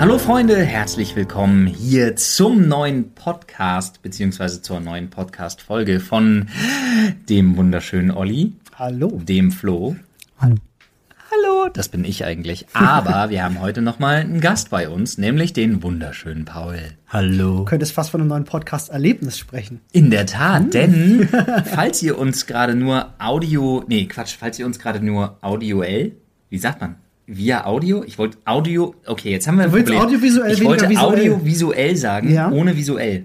Hallo Freunde, herzlich willkommen hier zum neuen Podcast, beziehungsweise zur neuen Podcast-Folge von dem wunderschönen Olli, Hallo. dem Flo. Hallo. Hallo, das bin ich eigentlich. Aber wir haben heute nochmal einen Gast bei uns, nämlich den wunderschönen Paul. Hallo. Du könntest fast von einem neuen Podcast-Erlebnis sprechen. In der Tat, denn falls ihr uns gerade nur Audio, nee, Quatsch, falls ihr uns gerade nur audioell, wie sagt man? Via Audio? Ich wollte Audio, okay, jetzt haben wir ein Du willst Problem. audiovisuell, ich wollte visuell. audiovisuell sagen, Ja. ohne visuell.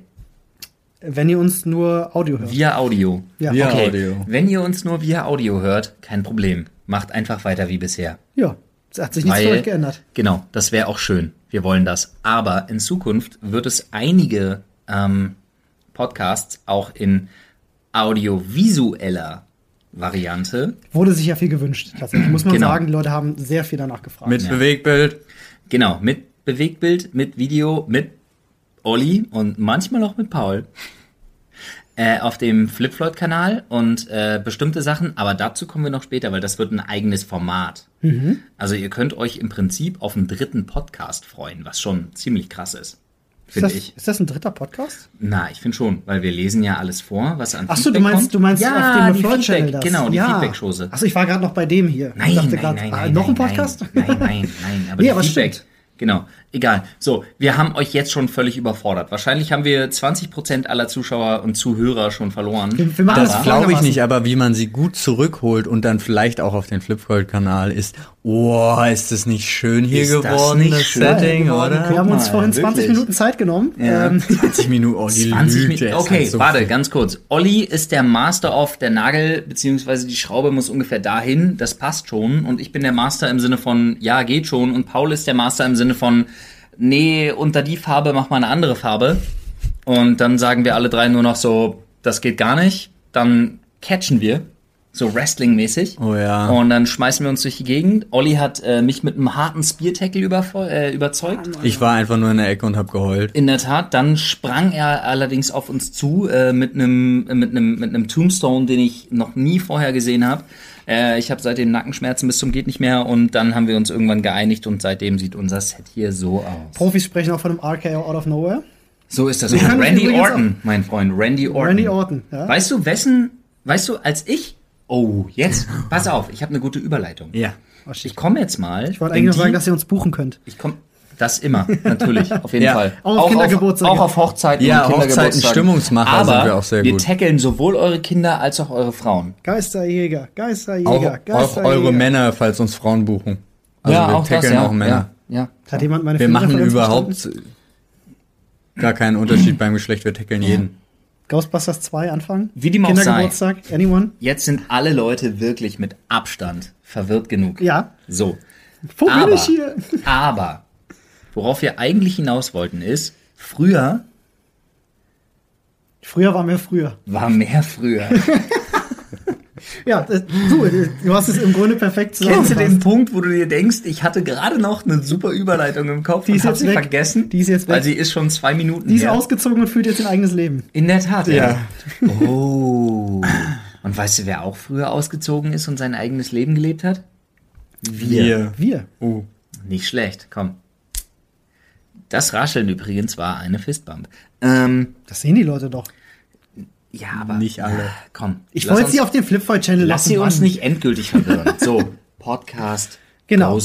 Wenn ihr uns nur Audio hört. Via Audio. Ja. Via okay. Audio. Wenn ihr uns nur via Audio hört, kein Problem. Macht einfach weiter wie bisher. Ja. Es hat sich nichts für euch geändert. Genau, das wäre auch schön. Wir wollen das. Aber in Zukunft wird es einige ähm, Podcasts auch in audiovisueller Variante. Wurde sich ja viel gewünscht, tatsächlich. Muss man Genau. sagen, die Leute haben sehr viel danach gefragt. Mit Bewegtbild. Genau, mit Bewegtbild, mit Video, mit Olli und manchmal auch mit Paul. Äh, auf dem Flipfloyd-Kanal und äh, bestimmte Sachen, aber dazu kommen wir noch später, weil das wird ein eigenes Format. Mhm. Also ihr könnt euch im Prinzip auf einen dritten Podcast freuen, was schon ziemlich krass ist. Ist, Finde das, ich. ist das ein dritter Podcast? Na, ich finde schon, weil wir lesen ja alles vor, was an Ach so, du Feedback meinst, kommt. du meinst ja, auf dem die Floyd Channel Feedback, das. genau, die ja. Feedback-Chose. Achso, ich war gerade noch bei dem hier. Nein, ich dachte nein, grad, nein, ah, nein, noch ein Podcast? Nein, nein, nein. Aber Nee, Feedback. stimmt. Genau, egal. So, wir haben euch jetzt schon völlig überfordert. Wahrscheinlich haben wir 20% aller Zuschauer und Zuhörer schon verloren. Wir, wir machen Das das glaube ich nicht, aber wie man sie gut zurückholt und dann vielleicht auch auf den Flipfold-Kanal ist, oh, ist das nicht schön hier Ist das geworden, nicht das, schön Setting, geworden? oder? Wir haben uns vorhin 20 wirklich. Minuten Zeit genommen. Ja. Ähm, 20 Minuten, oh, die 20 Lüte Minuten. ist Okay, halt so warte, ganz kurz. Olli ist der Master of der Nagel, beziehungsweise die Schraube muss ungefähr dahin. Das passt schon. Und ich bin der Master im Sinne von, ja, geht schon. Und Paul ist der Master im Sinne von, nee, unter die Farbe mach mal eine andere Farbe. Und dann sagen wir alle drei nur noch so, das geht gar nicht. Dann catchen wir. So Wrestling-mäßig. Oh ja. Und dann schmeißen wir uns durch die Gegend. Olli hat äh, mich mit einem harten Spear-Tackle äh, überzeugt. Ich war einfach nur in der Ecke und habe geheult. In der Tat, dann sprang er allerdings auf uns zu äh, mit einem mit einem mit einem Tombstone, den ich noch nie vorher gesehen habe. Äh, ich habe seitdem Nackenschmerzen bis zum geht nicht mehr und dann haben wir uns irgendwann geeinigt und seitdem sieht unser Set hier so aus. Profis sprechen auch von einem RKO out of nowhere. So ist das. Randy Orton, mein Freund, Randy Orton. Randy Orton, ja. Weißt du, wessen? Weißt du, als ich? Oh, jetzt pass auf, ich habe eine gute Überleitung. Ja. Ich komme jetzt mal. Ich wollte eigentlich nur sagen, dass ihr uns buchen könnt. ich komme das immer, natürlich, auf jeden Ja. Fall. Auch auf Kindergeburtstage. Auch auf Hochzeiten Ja, und Kindergeburtstagen. Hochzeiten, Stimmungsmacher Aber sind wir auch sehr wir gut. tackeln sowohl eure Kinder als auch eure Frauen. Geisterjäger, Geisterjäger, Auch, auch Geisterjäger. eure Männer, falls uns Frauen buchen. Also wir tackeln auch Männer. Ja, ja. Hat jemand meine Wir machen überhaupt verstanden? gar keinen Unterschied beim Geschlecht, wir tackeln jeden. Ghostbusters 2 anfangen? Wie dem auch sei. Kindergeburtstag? Anyone? Jetzt sind alle Leute wirklich mit Abstand verwirrt genug. Ja. So. Wo bin Aber, ich hier? aber, worauf wir eigentlich hinaus wollten ist, früher Früher war mehr früher. war mehr früher. Ja, äh, du, äh, du hast es im Grunde perfekt Kennst du den zusammengefasst. Punkt, wo du dir denkst, ich hatte gerade noch eine super Überleitung im Kopf Die ist und hab jetzt sie weg. vergessen? Die ist jetzt Weil weg. sie ist schon zwei Minuten Die ist her. ausgezogen und führt jetzt ein eigenes Leben. In der Tat, Ja. Oh. Und weißt du, wer auch früher ausgezogen ist und sein eigenes Leben gelebt hat? Wir. Wir. Oh. Nicht schlecht, komm. Das Rascheln übrigens war eine Fistbump. Ähm, Das sehen die Leute doch. Ja, aber. Nicht alle. Komm. Ich lass wollte sie auf den Flipfold-Channel Lass lassen. sie uns nicht endgültig verwirren. So, Podcast Genau.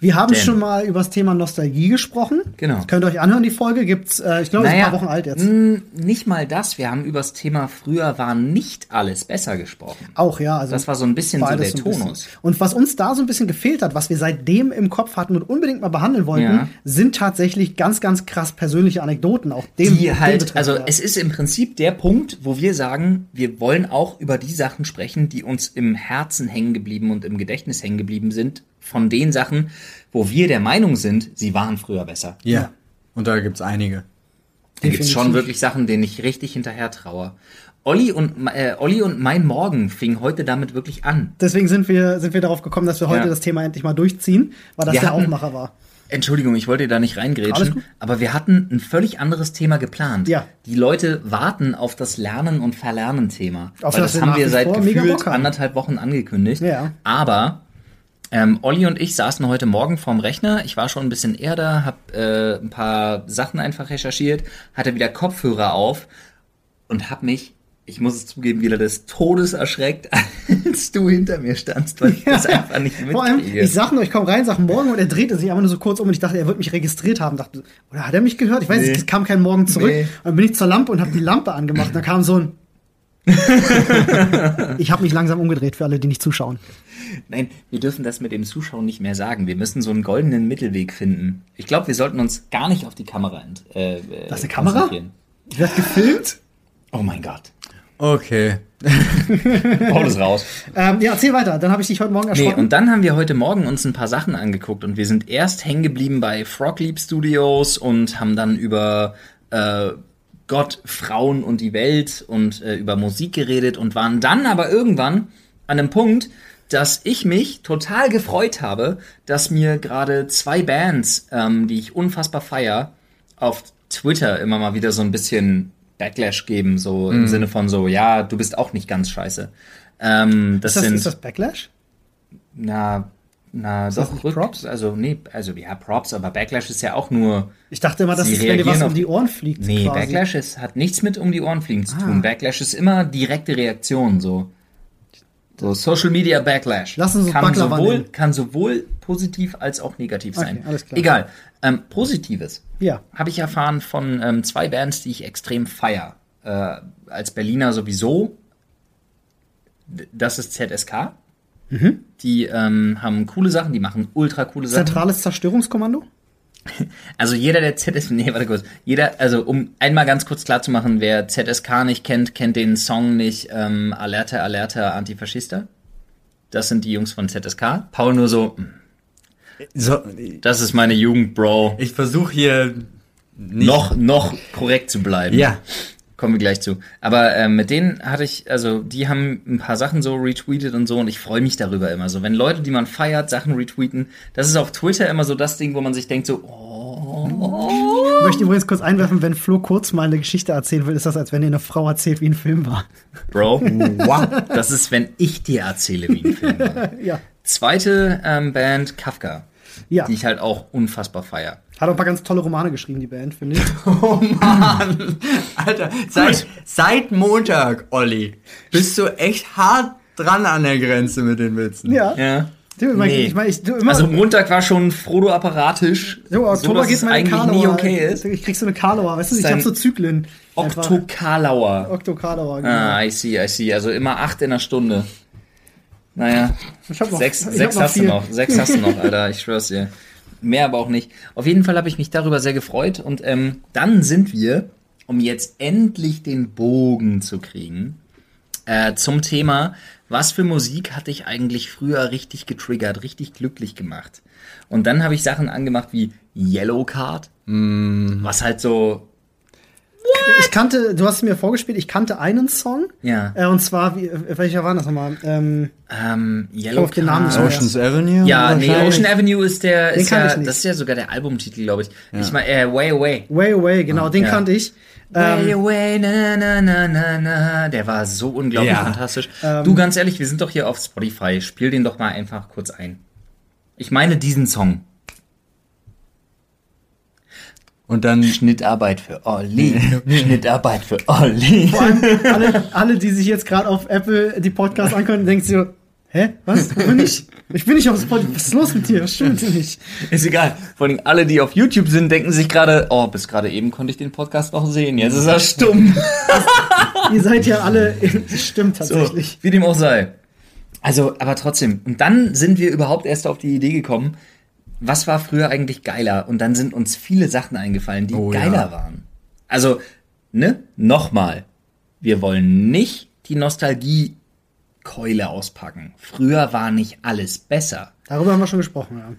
Wir haben Denn- schon mal über das Thema Nostalgie gesprochen. Genau. Könnt ihr euch anhören, die Folge gibt's, äh, ich glaube, ist ein paar Wochen alt jetzt. mh, Nicht mal das. Wir haben über das Thema früher war nicht alles besser gesprochen. Auch, ja. Also Das war so ein bisschen so der. Tonus. Und was uns da so ein bisschen gefehlt hat, was wir seitdem im Kopf hatten und unbedingt mal behandeln wollten, Ja. sind tatsächlich ganz, ganz krass persönliche Anekdoten. Auch dem, die dem halt, also ja. es ist im Prinzip der Punkt, wo wir sagen, wir wollen auch über die Sachen sprechen, die uns im Herzen hängen geblieben und im Gedächtnis hängen geblieben sind, von den Sachen, wo wir der Meinung sind, sie waren früher besser. Ja. Ja. Und da gibt's einige. Da gibt's schon Definitiv. wirklich Sachen, denen ich richtig hinterher traue. Olli und, äh, Olli und mein Morgen fing heute damit wirklich an. Deswegen sind wir, sind wir darauf gekommen, dass wir heute Ja. das Thema endlich mal durchziehen, weil das Wir der hatten- Aufmacher war. Entschuldigung, ich wollte da nicht reingrätschen, aber wir hatten ein völlig anderes Thema geplant. Ja. Die Leute warten auf das Lernen- und Verlernen-Thema. Auf Weil das das haben wir seit gefühlt anderthalb Wochen angekündigt. Ja. Aber Ähm, Olli und ich saßen heute Morgen vorm Rechner. Ich war schon ein bisschen eher da, hab äh, ein paar Sachen einfach recherchiert, hatte wieder Kopfhörer auf und hab mich, ich muss es zugeben, wieder des Todes erschreckt, als du hinter mir standst, weil ich das einfach nicht Vor allem, mitkriege. ich sag nur, ich komme rein, sag morgen und er drehte sich einfach nur so kurz um und ich dachte, er wird mich registriert haben. Dachte, oder hat er mich gehört? Ich weiß Nee. nicht, es kam kein Morgen zurück. Nee. Und dann bin ich zur Lampe und habe die Lampe angemacht. Und da kam so ein. ich habe mich langsam umgedreht für alle, die nicht zuschauen. Nein, wir dürfen das mit dem Zuschauen nicht mehr sagen. Wir müssen so einen goldenen Mittelweg finden. Ich glaube, wir sollten uns gar nicht auf die Kamera äh, äh, Das ist eine Kamera? Ich werde gefilmt. Oh mein Gott. Okay. Paul ist raus. Ähm, ja, erzähl weiter. Dann habe ich dich heute Morgen Nee, erschrocken. und dann haben wir heute Morgen uns ein paar Sachen angeguckt und wir sind erst hängen geblieben bei Frog Leap Studios und haben dann über äh, Gott, Frauen und die Welt und äh, über Musik geredet und waren dann aber irgendwann an einem Punkt, dass ich mich total gefreut habe, dass mir gerade zwei Bands, ähm, die ich unfassbar feier, auf Twitter immer mal wieder so ein bisschen Backlash geben, so im Sinne von so, ja, du bist auch nicht ganz scheiße. Ähm, das, ist, das, sind ist das Backlash? na, na, das doch, Props? Also, nee, also, ja, Props, aber Backlash ist ja auch nur. Ich dachte immer, das ist, wenn dir was um die Ohren fliegt. Nee, quasi. Backlash ist, hat nichts mit um die Ohren fliegen zu Ah. tun. Backlash ist immer direkte Reaktion, so. So Social Media Backlash. Lass uns kann Baklava sowohl, kann sowohl positiv als auch negativ sein. Okay, alles klar. Egal. Ähm, Positives Ja. habe ich erfahren von ähm, zwei Bands, die ich extrem feier. Äh, als Berliner sowieso. Das ist ZSK. Mhm. Die ähm, haben coole Sachen, die machen ultra coole Sachen. Zentrales Zerstörungskommando? Also jeder, der ZSK, nee, warte kurz. Jeder, also um einmal ganz kurz klar zu machen, wer ZSK nicht kennt, kennt den Song nicht ähm, Alerta, Alerta, Antifaschista. Das sind die Jungs von ZSK. Paul nur so, "Hm, So, das ist meine Jugend, Bro. ich versuche hier nicht. Noch, noch korrekt zu bleiben. Ja. Kommen wir gleich zu. Aber ähm, mit denen hatte ich, also die haben ein paar Sachen so retweetet und so und ich freue mich darüber immer so. Wenn Leute, die man feiert, Sachen retweeten, das ist auf Twitter immer so das Ding, wo man sich denkt so, oh, Ich möchte übrigens kurz einwerfen, wenn Flo kurz mal eine Geschichte erzählen will, ist das, als wenn dir eine Frau erzählt, wie ein Film war. Bro, wow. Das ist, wenn ich dir erzähle, wie ein Film war. Ja. Zweite ähm, Band, Kafka, Ja. die ich halt auch unfassbar feier. Hat auch ein paar ganz tolle Romane geschrieben, die Band, finde ich. Oh Mann. Alter, seit, seit Montag, Olli, bist du echt hart dran an der Grenze mit den Witzen. Ja. Ja. Du, ich mein, Nee. ich mein, ich, du, immer, Also Montag war schon Frodo apparatisch. so, Oktober dass geht es meine eigentlich Karlauer. nie okay ist. Ich krieg so eine Karlauer, weißt du, ich hab so Zyklen. Einfach. Oktokalauer. Okto Karlauer, genau. Ah, I see, I see. Also immer acht in der Stunde. Naja, Ich hab noch- sechs, ich sechs hab noch hast du vier. noch. Sechs hast du noch, Alter. Ich schwör's dir. Mehr aber auch nicht. Auf jeden Fall habe ich mich darüber sehr gefreut. Und ähm, dann sind wir, um jetzt endlich den Bogen zu kriegen, äh, zum Thema, was für Musik hat dich eigentlich früher richtig getriggert, richtig glücklich gemacht? Und dann habe ich Sachen angemacht wie Yellow Card, was halt so, Ich kannte, du hast mir vorgespielt, ich kannte einen Song. ja, Äh, und zwar, wie, äh, welcher war das nochmal? Ähm, ähm, Yellow auf den Namen mehr. Ocean's Avenue? Ja, nee. Ocean Avenue ist der, Den ist kann ja, ich nicht. das ist ja sogar der Albumtitel, glaube ich. Ich meine, äh, Way Away. Way Away, genau, den ja. kannte ich. Way Ähm, Away, na, na, na, na, na. Der war so unglaublich Ja. fantastisch. Ähm, du, ganz ehrlich, wir sind doch hier auf Spotify. Spiel den doch mal einfach kurz ein. Ich meine diesen Song. Und dann, Schnittarbeit für Olli. Schnittarbeit für Olli. vor allem alle, alle, die sich jetzt gerade auf Apple die Podcasts angucken, denken sich so, hä, was, wo bin ich? Ich bin nicht auf Spotify, was ist los mit dir? Stimmt nicht? Ist egal. Vor allem alle, die auf YouTube sind, denken sich gerade, oh, bis gerade eben konnte ich den Podcast noch sehen. Jetzt ist er stumm. Ihr seid ja alle, stimmt So, tatsächlich. wie dem auch sei. Also, aber trotzdem. Und dann sind wir überhaupt erst auf die Idee gekommen, was war früher eigentlich geiler? Und dann sind uns viele Sachen eingefallen, die Oh, geiler ja. waren. Also, ne, nochmal. Wir wollen nicht die Nostalgie-Keule auspacken. Früher war nicht alles besser. Darüber haben wir schon gesprochen, ja.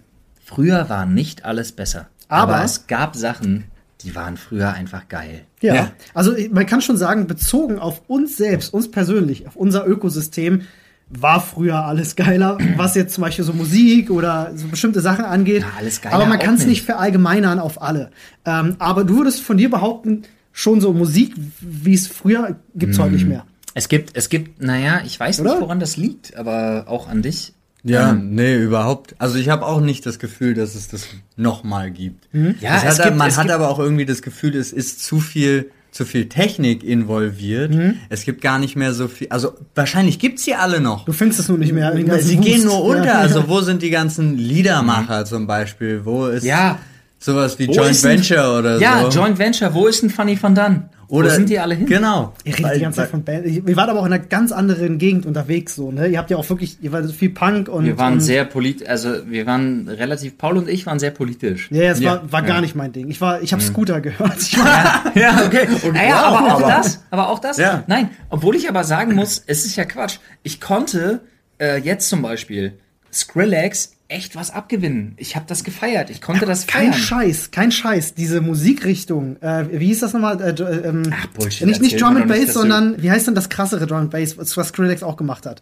Früher war nicht alles besser. Aber- Aber es gab Sachen, die waren früher einfach geil. Ja, Ja. also man kann schon sagen, bezogen auf uns selbst, uns persönlich, auf unser Ökosystem, war früher alles geiler, was jetzt zum Beispiel so Musik oder so bestimmte Sachen angeht. Ja, alles geiler aber man kann es nicht verallgemeinern auf alle. Ähm, aber du würdest von dir behaupten, schon so Musik, wie es früher gibt's heute nicht mehr. Es gibt, es gibt, naja, ich weiß Oder? nicht, woran das liegt, aber auch an dich. Ja, Ähm, nee, überhaupt. Also ich habe auch nicht das Gefühl, dass es das nochmal gibt. Ja, es es gibt- man es hat gibt- aber auch irgendwie das Gefühl, es ist zu viel, zu viel Technik involviert. Es gibt gar nicht mehr so viel. Also wahrscheinlich gibt's sie alle noch. Du findest es nur nicht mehr. Sie gehen Wust. nur unter. Ja. Also wo sind die ganzen Liedermacher zum Beispiel? Wo ist Ja. Sowas wie Wo Joint Venture oder Ja, so? Joint Venture, wo ist denn Funny van Dunn? oder wo sind die alle hin? Genau. Ihr redet Weil- die ganze Zeit von Band. Wir waren aber auch in einer ganz anderen Gegend unterwegs, so, ne? Ihr habt ja auch wirklich, ihr wart viel Punk und. Wir waren und, sehr politisch, also wir waren relativ, Paul und ich waren sehr politisch. Ja, ja, es Ja, war, war gar ja. nicht mein Ding. Ich war, ich habe Scooter gehört. Ich war, Ja, okay. naja, wow, aber auch aber- das, aber auch das. Ja. Nein, obwohl ich aber sagen muss, es ist ja Quatsch. Ich konnte äh, jetzt zum Beispiel Skrillex echt was abgewinnen. Ich habe das gefeiert. Ich konnte das kein feiern. Scheiß, kein Scheiß. Diese Musikrichtung, äh, wie hieß das nochmal? Äh, äh, ähm, Ach, Bullshit, Nicht, nicht Drum and nicht, Bass, du- sondern, wie heißt denn das krassere Drum and Bass, was Skrillex auch gemacht hat?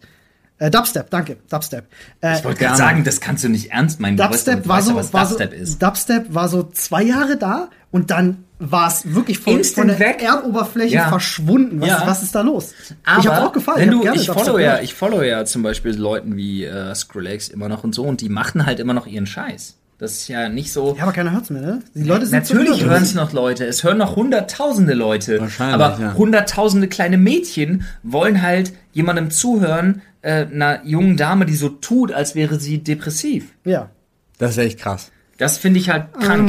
Äh, Dubstep, danke, Dubstep. Äh, Ich wollte gerade sagen, das kannst du nicht ernst meinen. Du weißt, Dubstep du war weißt so, was war so, Dubstep ist. Dubstep war so zwei Jahre da und dann war es wirklich von, von der weg. Erdoberfläche Ja. verschwunden. Was, Ja. was ist da los? Aber ich habe auch gefallen. Wenn ich du, ich Dubstep follow ja, ich follow ja zum Beispiel Leuten wie äh, Skrillex immer noch und so und die machen halt immer noch ihren Scheiß. Das ist ja nicht so. ja, aber keiner hört's mehr, ne? Die Leute sind Natürlich hören es noch Leute. Es hören noch hunderttausende Leute. Wahrscheinlich, aber ja. hunderttausende kleine Mädchen wollen halt jemandem zuhören, äh, einer jungen Dame, die so tut, als wäre sie depressiv. Ja. Das ist echt krass. Das finde ich halt krank.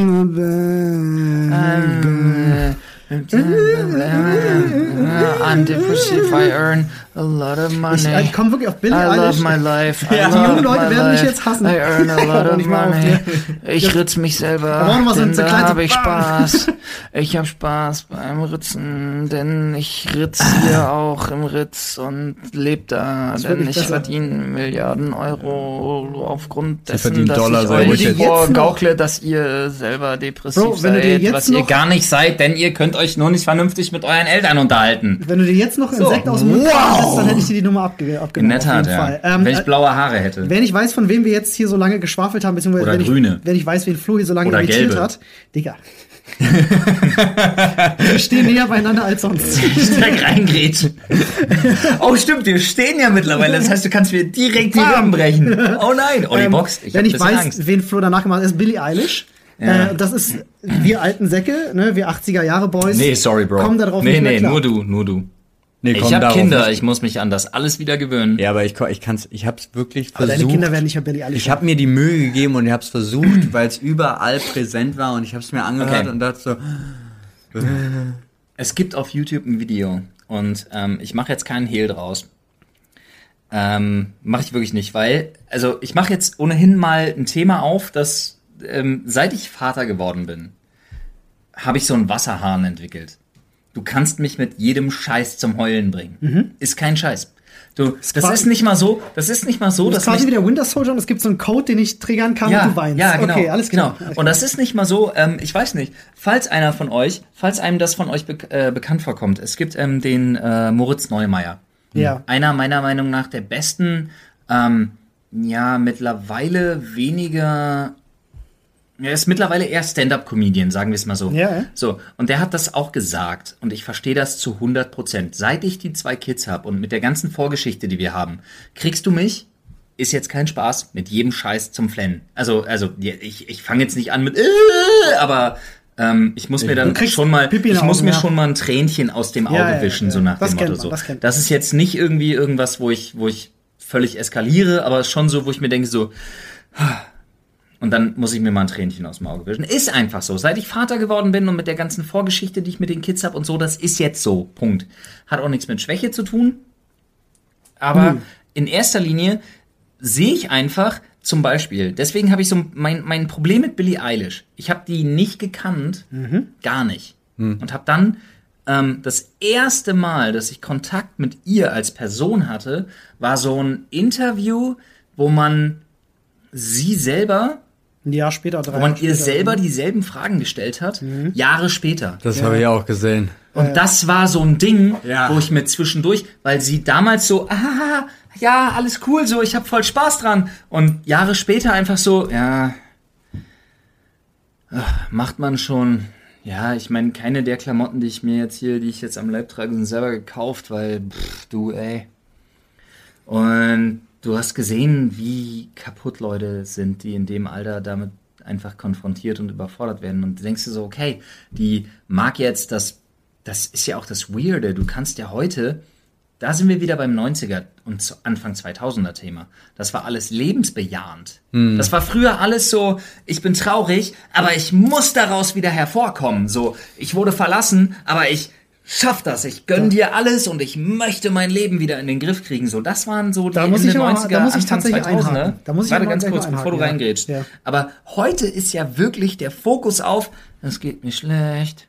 I earn a lot of money. Ich, ich komme wirklich auf Billy I love Eilish. my life. I Ja. Die love jungen Leute werden mich life. jetzt hassen. I earn a lot of money. Ich ritz mich selber, Da so denn so da habe ich. Spaß. Ich habe Spaß beim Ritzen, denn ich ritz hier auch im Ritz und leb da, denn ich verdiene Milliarden Euro aufgrund dessen, verdienen dass Dollar, ich euch vorgaukle, dass ihr selber depressiv Bro, wenn du dir seid, jetzt was ihr gar nicht seid, denn ihr könnt euch nur nicht vernünftig mit euren Eltern unterhalten. Wenn du dir jetzt noch einen So. Aus dem Mund Wow. Wow. dann hätte ich dir die Nummer abge In abgenommen. der Tat, ja. Fall. Ähm, Wenn ich äh, blaue Haare hätte. wenn ich weiß, von wem wir jetzt hier so lange geschwafelt haben, beziehungsweise Oder wenn, grüne. Ich, wenn ich weiß, wen Flo hier so lange Oder irritiert gelbe. hat. Digga. wir stehen näher beieinander als sonst. Direkt reingrätschen. Oh, stimmt, wir stehen ja mittlerweile. Das heißt, du kannst mir direkt die Rippen brechen. Oh nein, Olli Ähm, Box. Ich wenn ich weiß, Angst. wen Flo danach gemacht hat, ist Billie Eilish. Ja. Äh, das ist wir alten Säcke, ne, wir 80er Jahre Boys. Nee, sorry, Bro. Kommen darauf nee, nicht mehr nee, klar. nur du, nur du. Nee, Ich komm, habe darauf Kinder, nicht. ich muss mich an das alles wieder gewöhnen. Ja, aber ich, ich kann's, ich hab's wirklich Aber versucht. deine Kinder werden nicht mehr Eilish. Ich habe mir die Mühe gegeben und ich habe es versucht, weil es überall präsent war und ich habe es mir angehört Okay. und dachte so, Es gibt auf YouTube ein Video und ähm, ich mache jetzt keinen Hehl draus. Ähm, mache ich wirklich nicht, weil, also ich mache jetzt ohnehin mal ein Thema auf, das ähm, seit ich Vater geworden bin, habe ich so einen Wasserhahn entwickelt. Du kannst mich mit jedem Scheiß zum Heulen bringen. Ist kein Scheiß. Du, das ist nicht mal so, das ist nicht mal so, das dass ist quasi wie der Winter Soldier und es gibt so einen Code, den ich triggern kann ja, und du weinst. Ja, genau. Okay, alles klar. Genau. Und das ist nicht mal so, ähm, ich weiß nicht, falls einer von euch, falls einem das von euch be äh, bekannt vorkommt, es gibt ähm, den äh, Moritz Neumeier. Ja. Einer meiner Meinung nach der besten, ähm, ja, mittlerweile weniger. Er ist mittlerweile eher Stand-up-Comedian, sagen wir es mal so. Ja, ja. So, und der hat das auch gesagt und ich verstehe das zu 100 Prozent. Seit ich die zwei Kids habe und mit der ganzen Vorgeschichte, die wir haben, kriegst du mich, ist jetzt kein Spaß, mit jedem Scheiß zum Flennen. Also, also ich, ich fange jetzt nicht an mit, äh, aber ähm, ich muss mir dann schon mal, Pipi ich muss Augen, mir ja. schon mal ein Tränchen aus dem Auge wischen, so nach Das dem Motto. man, so. das. Das ist jetzt nicht irgendwie irgendwas, wo ich, wo ich völlig eskaliere, aber schon so, wo ich mir denke so, und dann muss ich mir mal ein Tränchen aus dem Auge wischen. Ist einfach so. Seit ich Vater geworden bin und mit der ganzen Vorgeschichte, die ich mit den Kids habe und so, das ist jetzt so. Punkt. Hat auch nichts mit Schwäche zu tun. Aber in erster Linie sehe ich einfach zum Beispiel, deswegen habe ich so mein, mein Problem mit Billie Eilish. Ich habe die nicht gekannt, gar nicht. Und habe dann ähm, das erste Mal, dass ich Kontakt mit ihr als Person hatte, war so ein Interview, wo man sie selber Ein Jahr später, drei wo man Jahre ihr später. selber dieselben Fragen gestellt hat, Jahre später. das habe ich auch gesehen. Und das war so ein Ding, Ja. wo ich mir zwischendurch, weil sie damals so, ah, ja, alles cool, so, ich habe voll Spaß dran. Und Jahre später einfach so, ja, ach, macht man schon. Ja, ich meine, keine der Klamotten, die ich mir jetzt hier, die ich jetzt am Leib trage, sind selber gekauft, weil, pff, du, ey. Und du hast gesehen, wie kaputt Leute sind, die in dem Alter damit einfach konfrontiert und überfordert werden. Und du denkst dir so, okay, die mag jetzt das, das ist ja auch das Weirde. Du kannst ja heute, da sind wir wieder beim 90er und Anfang 2000er Thema. Das war alles lebensbejahend. Das war früher alles so, ich bin traurig, aber ich muss daraus wieder hervorkommen. So, ich wurde verlassen, aber ich schaff das. Ich gönn dir alles und ich möchte mein Leben wieder in den Griff kriegen. So, das waren so die Da muss Ende ich aber- 90er, da muss ich tatsächlich 2000er. einhaken. Da muss ich Warte ganz kurz, bevor du ja. reingrätschst. Ja. Aber heute ist ja wirklich der Fokus auf, es geht mir schlecht.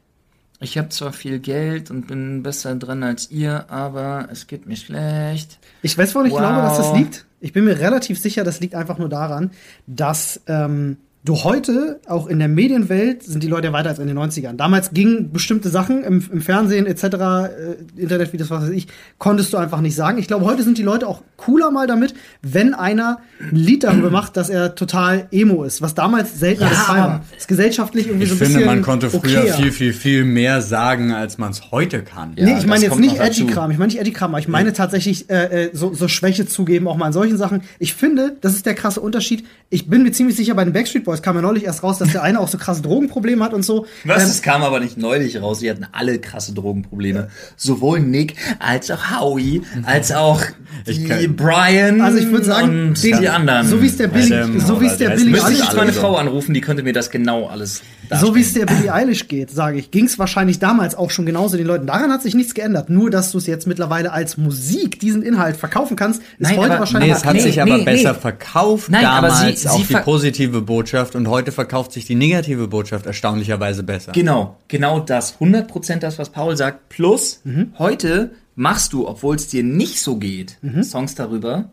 Ich habe zwar viel Geld und bin besser dran als ihr, aber es geht mir schlecht. Ich weiß, woran ich Wow. glaube, dass das liegt. Ich bin mir relativ sicher, das liegt einfach nur daran, dass ähm, du heute, auch in der Medienwelt, sind die Leute weiter als in den 90ern. Damals gingen bestimmte Sachen im, im Fernsehen etc., äh, Internetvideos, was weiß ich, konntest du einfach nicht sagen. Ich glaube, heute sind die Leute auch cooler mal damit, wenn einer ein Lied darüber macht, dass er total emo ist, was damals selten Ja, war. Das ist gesellschaftlich irgendwie Ich so ein finde, bisschen man konnte früher okayer. viel, viel, viel mehr sagen, als man es heute kann. Ja, nee, ich meine das jetzt nicht. Edgy-Kram. Ich meine nicht Edgy-Kram, aber ich meine tatsächlich äh, äh, so, so Schwäche zugeben, auch mal in solchen Sachen. Ich finde, das ist der krasse Unterschied. Ich bin mir ziemlich sicher, bei den Backstreet Boys kam ja neulich erst raus, dass der eine auch so krasse Drogenprobleme hat und so. Was? Ähm, Es kam aber nicht neulich raus. Die hatten alle krasse Drogenprobleme. Sowohl Nick als auch Howie, als auch die kann- Brian also ich würde sagen, und den- die anderen. so wie es der Billy, Adam so wie es oder der Billy ist- Müsste ich jetzt meine Frau anrufen, die könnte mir das genau alles so wie es der Billie Eilish geht, sage ich, ging es wahrscheinlich damals auch schon genauso den Leuten. Daran hat sich nichts geändert. Nur, dass du es jetzt mittlerweile als Musik, diesen Inhalt verkaufen kannst, ist Nein, heute aber- wahrscheinlich Nee, es hat Nee, sich aber nee, besser nee. verkauft Nein, aber damals, sie- auch sie die positive Botschaft und heute verkauft sich die negative Botschaft erstaunlicherweise besser. Genau, genau das. 100% das, was Paul sagt. Plus, Mhm. heute machst du, obwohl es dir nicht so geht, Songs darüber, Mhm.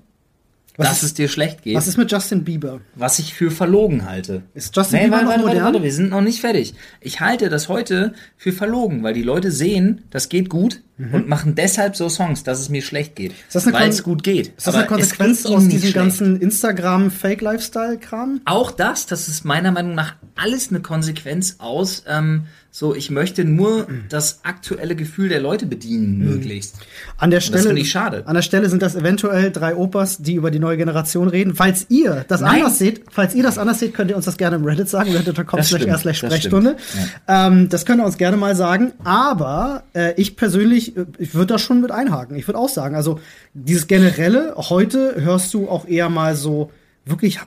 Was dass ist- es dir schlecht geht. Was ist mit Justin Bieber? was ich für verlogen halte. Ist Justin nee, Bieber warte, noch warte, warte, modern? warte, wir sind noch nicht fertig. Ich halte das heute für verlogen, weil die Leute sehen, das geht gut und machen deshalb so Songs, dass es mir schlecht geht. Mhm. das weil es gut geht. Ist das eine Konsequenz ihnen aus diesem schlecht. ganzen Instagram-Fake-Lifestyle-Kram? Auch das, das ist meiner Meinung nach alles eine Konsequenz aus, ähm, so ich möchte nur das aktuelle Gefühl der Leute bedienen, möglichst. An der Stelle, finde ich schade. An der Stelle sind das eventuell drei Opas, die über die neue Generation reden. Falls ihr das Nein. anders seht, falls ihr das anders seht, könnt ihr uns das gerne im Reddit sagen. Reddit.com Das slash slash das Sprechstunde. stimmt, Ähm, das könnt ihr uns gerne mal sagen. Aber äh, ich persönlich, äh, ich würde da schon mit einhaken. Ich würde auch sagen, also dieses generelle, heute hörst du auch eher mal so wirklich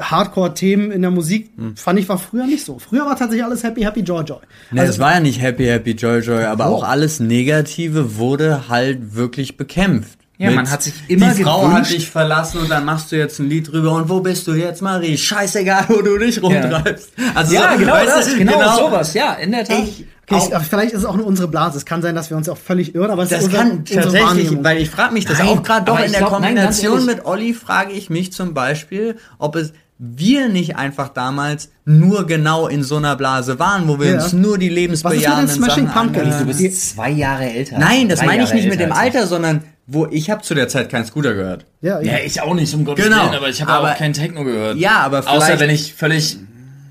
Hardcore-Themen in der Musik, Hm. fand ich war früher nicht so. Früher war tatsächlich alles Happy, Happy, Joy, Joy. Nee, Also es war ja nicht Happy, Happy, Joy, Joy, aber Oh. auch alles Negative wurde halt wirklich bekämpft. Ja, man hat sich immer Die Frau gewünscht- hat dich verlassen und dann machst du jetzt ein Lied drüber und wo bist du jetzt, Marie? Scheißegal, wo du dich rumtreibst. Also ja, so, genau weißt das, du, genau, sowas, ja, in der Tat. Ich, Okay, auch, ich, vielleicht ist es auch nur unsere Blase. Es kann sein, dass wir uns auch völlig irren, aber es das ist unser, kann unsere tatsächlich, Wahrnehmung. weil ich frage mich das Nein, auch gerade doch in der glaub, nein, Kombination ehrlich. mit Olli, frage ich mich zum Beispiel, ob es wir nicht einfach damals nur genau in so einer Blase waren, wo wir Ja. uns nur die Was lebensbejahenden Sachen anhören. du bist zwei Jahre älter. Nein, das meine ich nicht mit dem. Alter, sondern wo ich habe zu der Zeit keinen Scooter gehört. ja, Ja, ich auch nicht, um Gottes Genau. Willen, aber ich habe Aber- auch kein Techno gehört. Ja, aber Außer vielleicht- wenn ich völlig,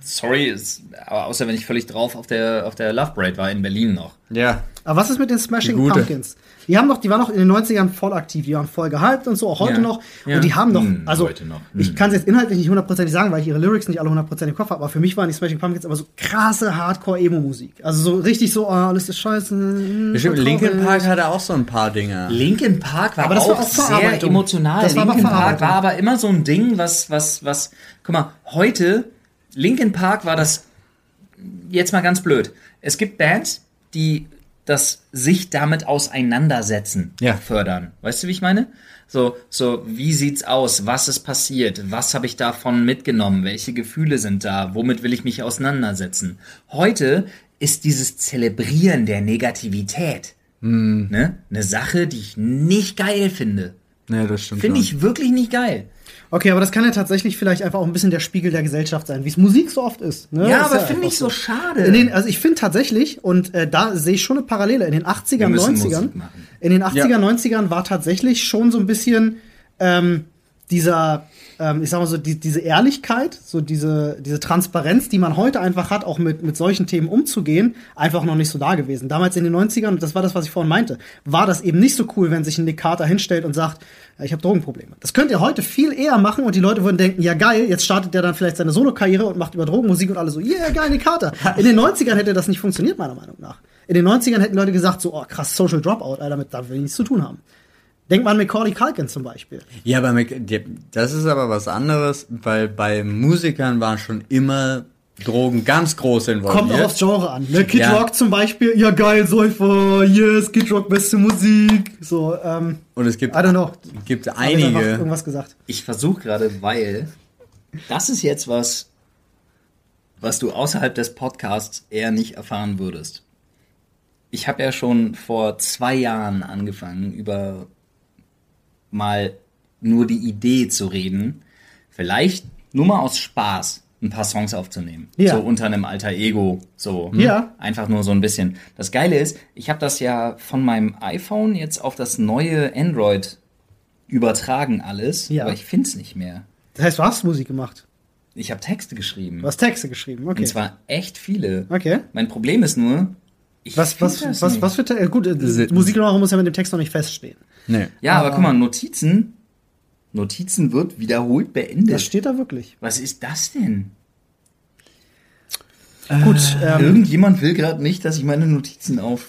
sorry, ist, aber außer wenn ich völlig drauf auf der, auf der Love Parade war in Berlin noch. Ja. Aber was ist mit den Smashing Die. Pumpkins? Die haben doch, die waren noch in den 90ern voll aktiv, die waren voll gehypt und so, auch heute Ja. noch. Ja. Und die haben doch, Hm, also heute noch. ich Hm. kann es jetzt inhaltlich nicht hundertprozentig sagen, weil ich ihre Lyrics nicht alle hundertprozentig im Kopf habe, aber für mich waren die Smashing Pumpkins aber so krasse Hardcore-Emo-Musik. Also so richtig so, oh, alles ist scheiße. mm, Bestimmt, Linkin. Park hatte auch so ein paar Dinge. Linkin Park war Aber das auch, war auch sehr emotional. Das war aber Linkin Park war aber immer so ein Ding, was, was, was, guck mal, heute, Linkin Park war das, jetzt mal ganz blöd. Es gibt Bands, die das sich damit auseinandersetzen Ja. fördern. Weißt du, wie ich meine? So, so, wie sieht's aus? Was ist passiert? Was habe ich davon mitgenommen? Welche Gefühle sind da? Womit will ich mich auseinandersetzen? Heute ist dieses Zelebrieren der Negativität ne? eine Sache, die ich nicht geil finde. Nee, das stimmt. Finde ich wirklich nicht geil. Okay, aber das kann ja tatsächlich vielleicht einfach auch ein bisschen der Spiegel der Gesellschaft sein, wie es Musik so oft ist. Ne? Ja, Ist aber finde einfach ich so schade. In den, also ich finde tatsächlich, und äh, da sehe ich schon eine Parallele, in den 80ern, müssen 90ern, Musik machen. in den 80er, Ja. 90ern war tatsächlich schon so ein bisschen ähm, dieser, ich sag mal so, die, diese Ehrlichkeit, so diese, diese Transparenz, die man heute einfach hat, auch mit, mit solchen Themen umzugehen, einfach noch nicht so da gewesen. Damals in den 90ern, und das war das, was ich vorhin meinte, war das eben nicht so cool, wenn sich ein Nick Carter hinstellt und sagt, ich habe Drogenprobleme. Das könnt ihr heute viel eher machen und die Leute würden denken, ja geil, jetzt startet der dann vielleicht seine Solokarriere und macht über Drogenmusik und alle so, yeah, geil, Nick Carter. In den 90ern hätte das nicht funktioniert, meiner Meinung nach. In den 90ern hätten Leute gesagt, so, oh krass, Social Dropout, Alter, damit da will ich nichts zu tun haben. Denkt man an Macaulay Culkin zum Beispiel. Ja, aber das ist aber was anderes, weil bei Musikern waren schon immer Drogen ganz groß involviert. Kommt auch aufs Genre an. Ne? Kid Ja. Rock zum Beispiel, ja geil, Säufer, yes, Kid Rock, beste Musik. So, ähm, Und es gibt, I don't know. gibt hab ich einige. irgendwas gesagt. Ich versuche gerade, weil das ist jetzt was, was du außerhalb des Podcasts eher nicht erfahren würdest. Ich habe ja schon vor zwei Jahren angefangen, über mal nur die Idee zu reden, vielleicht nur mal aus Spaß ein paar Songs aufzunehmen. Ja. So unter einem alter Ego. So. Ja. Einfach nur so ein bisschen. Das Geile ist, ich habe das ja von meinem iPhone jetzt auf das neue Android übertragen alles, Ja. aber ich find's nicht mehr. Das heißt, du hast Musik gemacht. Ich habe Texte geschrieben. Du hast Texte geschrieben, okay. Und zwar echt viele. Okay. Mein Problem ist nur, ich Was, was, das was, nicht. was für Te äh, gut, äh, Musikgenre muss ja mit dem Text noch nicht feststehen. Nee. Ja, aber Ah. guck mal, Notizen. Notizen wird wiederholt beendet. Das steht da wirklich. Was ist das denn? Gut, ähm, Irgendjemand will gerade nicht, dass ich meine Notizen auf.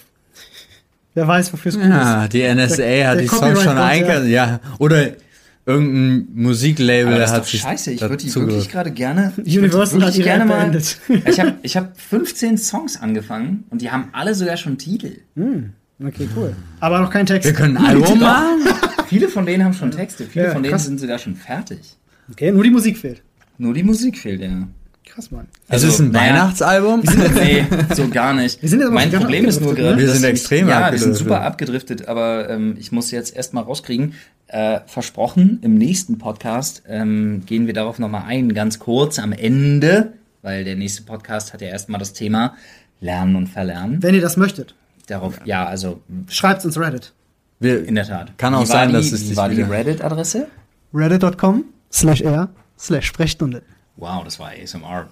wer weiß, wofür es gut ist. Ja, die NSA Der- hat der die Songs schon eingegangen. Ja. Oder irgendein Musiklabel Aber das ist hat doch sich scheiße. Ich würde die wirklich gerade gerne. die Universal hat ihre App mal. Ich habe ich hab 15 Songs angefangen und die haben alle sogar schon Titel. Okay, cool. Aber noch kein Text. Wir können ein Album machen. Viele von denen haben schon Texte. Viele Ja, von denen krass. sind sogar schon fertig. Okay, nur die Musik fehlt. Nur die Musik fehlt ja. Krass, Mann. Also, ist es ein naja, Weihnachtsalbum? Nee, so gar nicht. Wir sind jetzt aber mein Problem ist nur gerade. ne? Wir sind extrem Ja, wir sind super abgedriftet, aber ähm, ich muss jetzt erstmal rauskriegen. Äh, versprochen, im nächsten Podcast ähm, gehen wir darauf nochmal ein, ganz kurz am Ende, weil der nächste Podcast hat ja erstmal das Thema Lernen und Verlernen. Wenn ihr das möchtet, Darauf, ja, also schreibt's ins Reddit. Wir, in der Tat. Kann auch sein, die, dass es wie dich war die Reddit-Adresse? Reddit.com slash r slash Sprechstunde. Wow, das war ASMR.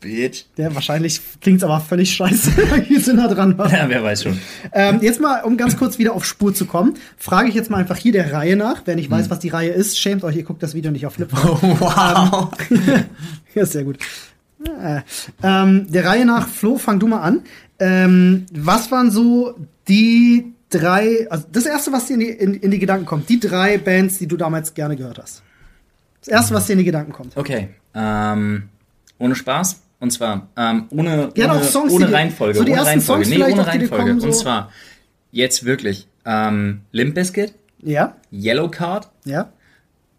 Bitch. Der wahrscheinlich klingt's aber völlig scheiße, wir sind da dran. war. Ja, wer weiß schon. Ähm, jetzt mal, um ganz kurz wieder auf Spur zu kommen, frage ich jetzt mal einfach hier der Reihe nach. Wer nicht weiß, was die Reihe ist, schämt euch, ihr guckt das Video nicht auf Flip. wow. Ja, sehr gut. Äh, ähm, der Reihe nach, Flo, fang du mal an. Ähm, was waren so die drei, also das erste, was dir in die, in, in die Gedanken kommt, die drei Bands, die du damals gerne gehört hast? Das erste, was dir in die Gedanken kommt. Okay, ähm, ohne Spaß. Und zwar, ähm, ohne, Gerne ohne, Songs, ohne Reihenfolge. so die ohne Reihenfolge. Songs nee, ohne Reihenfolge. kommen, so. Und zwar, jetzt wirklich, ähm, Limp Bizkit, Ja, Yellow Card, ja.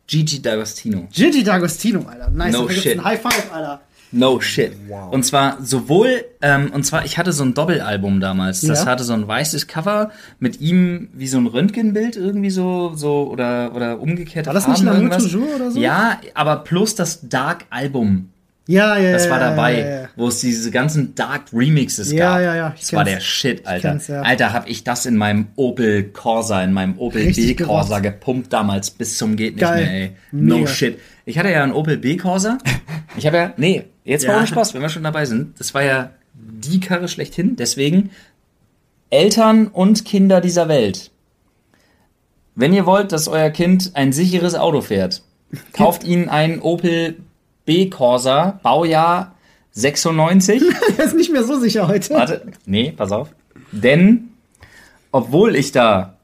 Gigi D'Agostino. Gigi D'Agostino, Alter. Nice, No shit. ein High Five, Alter. No shit. Und zwar sowohl, ähm, und zwar, ich hatte so ein Doppelalbum damals. Das Ja. hatte so ein weißes Cover mit ihm wie so ein Röntgenbild irgendwie so, so oder oder umgekehrt. War das nicht L'amour toujours oder so? Ja, aber plus das Dark Album. Ja, ja, Das war ja, dabei, Ja, ja. wo es diese ganzen Dark Remixes Ja, gab. ja, ja, ich Das war der Shit, Alter. ja. Alter, hab ich das in meinem Opel Corsa, in meinem Opel B Corsa gepumpt damals bis zum geht nicht Geil. mehr, ey. No Mega. shit. Ich hatte ja einen Opel B Corsa. Ich habe ja, nee, jetzt mal Ja. ohne Spaß, wenn wir schon dabei sind. Das war ja die Karre schlechthin. Deswegen Eltern und Kinder dieser Welt. Wenn ihr wollt, dass euer Kind ein sicheres Auto fährt, kauft ihnen einen Opel B Corsa, Baujahr 96. Er ist nicht mehr so sicher heute. Warte, nee, pass auf. Denn, obwohl ich da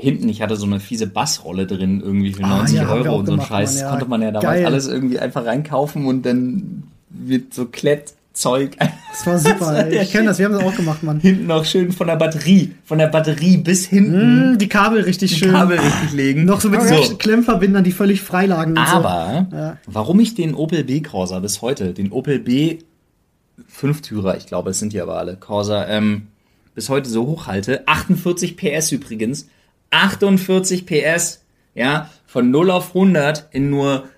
hinten, ich hatte so eine fiese Bassrolle drin, irgendwie für Ah, 90 ja, haben wir Euro auch und so ein Scheiß, Mann, ja. konnte man ja damals Geil. alles irgendwie einfach reinkaufen und dann wird so Klettzeug Das war super, war ey. der Ich kenne das, wir haben das auch gemacht, Mann. hinten noch schön von der Batterie, von der Batterie bis hinten Mm, die Kabel richtig die schön. Kabel richtig legen. Noch so mit so. Klemmverbindern, die völlig frei lagen. Aber Ja. warum ich den Opel B Corsa bis heute, den Opel B Fünftürer, ich glaube, es sind die aber alle Corsa, ähm, bis heute so hoch halte, 48 PS übrigens, 48 PS, ja, von 0 auf 100 in nur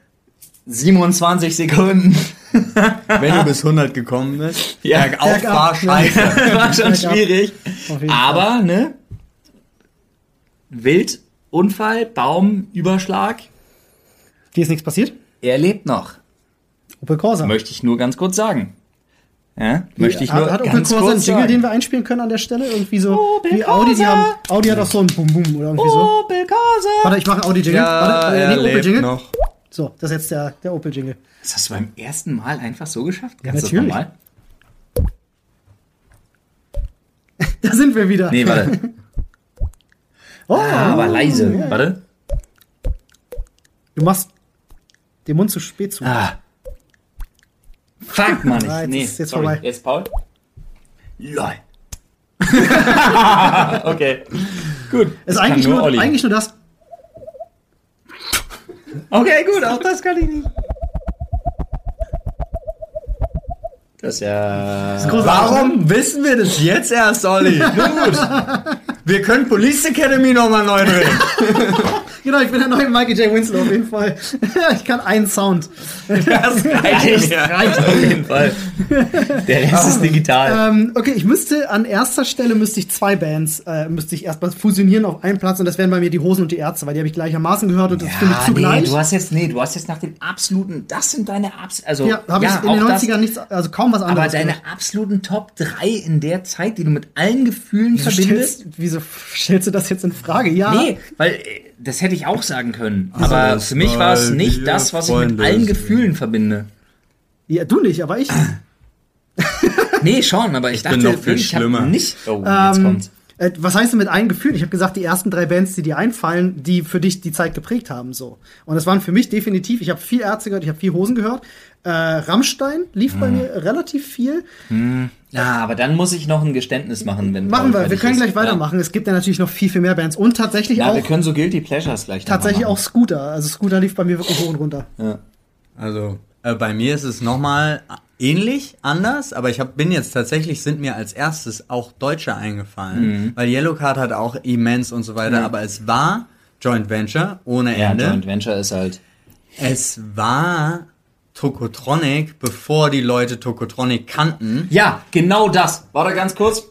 27 Sekunden. Wenn du bis 100 gekommen bist, Ja, bergauf bergab, war scheiße. War schon schwierig. Aber, ne? Wildunfall, Baumüberschlag, Hier ist nichts passiert. Er lebt noch. Opel Corsa. Möchte ich nur ganz kurz sagen. Ja, möchte ich hat, nur hat Opel ganz Corsa einen kurz Jingle, den wir einspielen können an der Stelle? Irgendwie so Opel wie Audi, die haben Audi hat auch so ein Bum Bum oder irgendwie so. Opel Corsa. Warte, ich mache Audi Jingle. Warte, äh, nee, Opel Jingle. noch. So, das ist jetzt der, der Opel Jingle. Das hast du beim ersten Mal einfach so geschafft? Ja, du das natürlich. nochmal? Da sind wir wieder. Nee, warte. Oh, Ah, aber leise. Warte. du machst den Mund zu spät zu. Ah. Fuck, Mann. Ich, Ah, jetzt nee, ist jetzt sorry. vorbei. Jetzt Paul. Lol. okay. Gut. ist Das eigentlich nur, Olli. eigentlich nur das. Okay, gut, auch das kann ich nicht. Das ist ja. Warum wissen wir das jetzt erst, Olli? Nun gut. Wir können Police Academy nochmal neu drehen. Genau, ich bin der neue Michael J. Winslow auf jeden Fall. ich kann einen Sound. Das Reicht, reicht auf jeden Fall. Der Rest ist digital. Ähm, okay, ich müsste an erster Stelle müsste ich zwei Bands äh, müsste ich erstmal fusionieren auf einen Platz und das wären bei mir die Hosen und die Ärzte, weil die habe ich gleichermaßen gehört und das finde ich Ja, zugleich. nee, du hast jetzt, nee, du hast jetzt nach dem absoluten, das sind deine Abs, also, ja, habe ich in den das, 90ern nichts, also kaum was aber anderes. deine gehört. absoluten Top 3 in der Zeit, die du mit allen Gefühlen verbindest? stellst, wieso stellst du das jetzt in Frage? Ja, Nee, weil äh, das hätte ich auch sagen können. Aber das für mich war es nicht das, was ich mit allen. Gefühlen verbinde. ja, du nicht, aber ich. Nee, schon, aber ich, dachte, bin noch viel ich hab schlimmer. nicht. Oh, jetzt Ähm, kommt's. Äh, was heißt denn mit allen Gefühlen? Ich habe gesagt, die ersten drei Bands, die dir einfallen, die für dich die Zeit geprägt haben, so. Und das waren für mich definitiv. Ich habe viel Ärzte gehört, ich habe viel Hosen gehört. Äh, Rammstein lief Hm. bei mir relativ viel. Ja, aber dann muss ich noch ein Geständnis machen, wenn Machen wir, wir können ist. gleich weitermachen. Es gibt ja natürlich noch viel, viel mehr Bands und tatsächlich Ja, ja wir auch können so Guilty Pleasures gleich tatsächlich auch Scooter. Also Scooter lief bei mir wirklich hoch und runter. machen. Also, äh, bei mir ist es nochmal ähnlich, anders, aber ich hab, bin jetzt tatsächlich, sind mir als erstes auch Deutsche eingefallen, weil Yellowcard hat auch immens und so weiter, aber es war Joint Venture ohne Ja, Ende. Joint Venture ist halt. Es war Tokotronic, bevor die Leute Tokotronic kannten. Ja, genau das. Warte ganz kurz.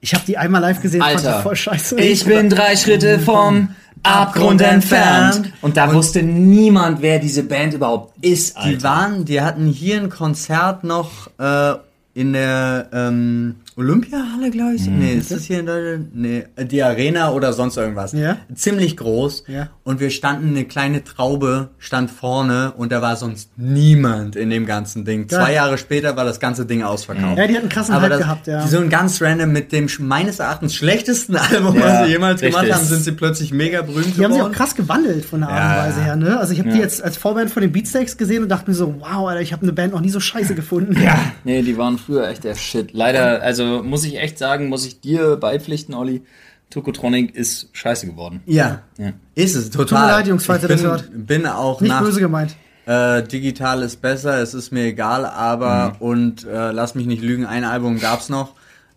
Ich habe die einmal live gesehen, fand Alter, voll scheiße. ich bin drei Schritte vom Abgrund entfernt. Und da wusste niemand, wer diese Band überhaupt ist, Alter. Die waren, die hatten hier ein Konzert noch äh, in der ähm, Olympiahalle, glaube ich. Nee, ist das hier in Deutschland? Nee, äh, die Arena oder sonst irgendwas. Ja. Ziemlich groß. Ja. Und wir standen, eine kleine Traube stand vorne und da war sonst niemand in dem ganzen Ding. Geil. Zwei Jahre später war das ganze Ding ausverkauft. Ja, die hatten einen krassen Aber Hype das, gehabt, ja. So ein ganz random mit dem meines Erachtens schlechtesten Album, Ja, was sie jemals richtig. gemacht haben, sind sie plötzlich mega berühmt Die haben sich auch geworden. krass gewandelt von der Art und Ja, Weise her, ne? Also ich habe die jetzt als Vorband von den Beatsteaks gesehen und dachte mir so, wow, Alter, ich habe eine Band noch nie so scheiße gefunden. Ja. Nee, die waren früher echt der Shit. Leider, also muss ich echt sagen, muss ich dir beipflichten, Olli. Tokotronic ist scheiße geworden. Ja. Ja. Ist es, total. Tut mir leid, Jungs, falls ich ihr bin, das hört. bin auch Nicht nach böse gemeint. äh, digital ist besser, es ist mir egal, aber Mhm. und äh, lass mich nicht lügen, ein Album gab's noch.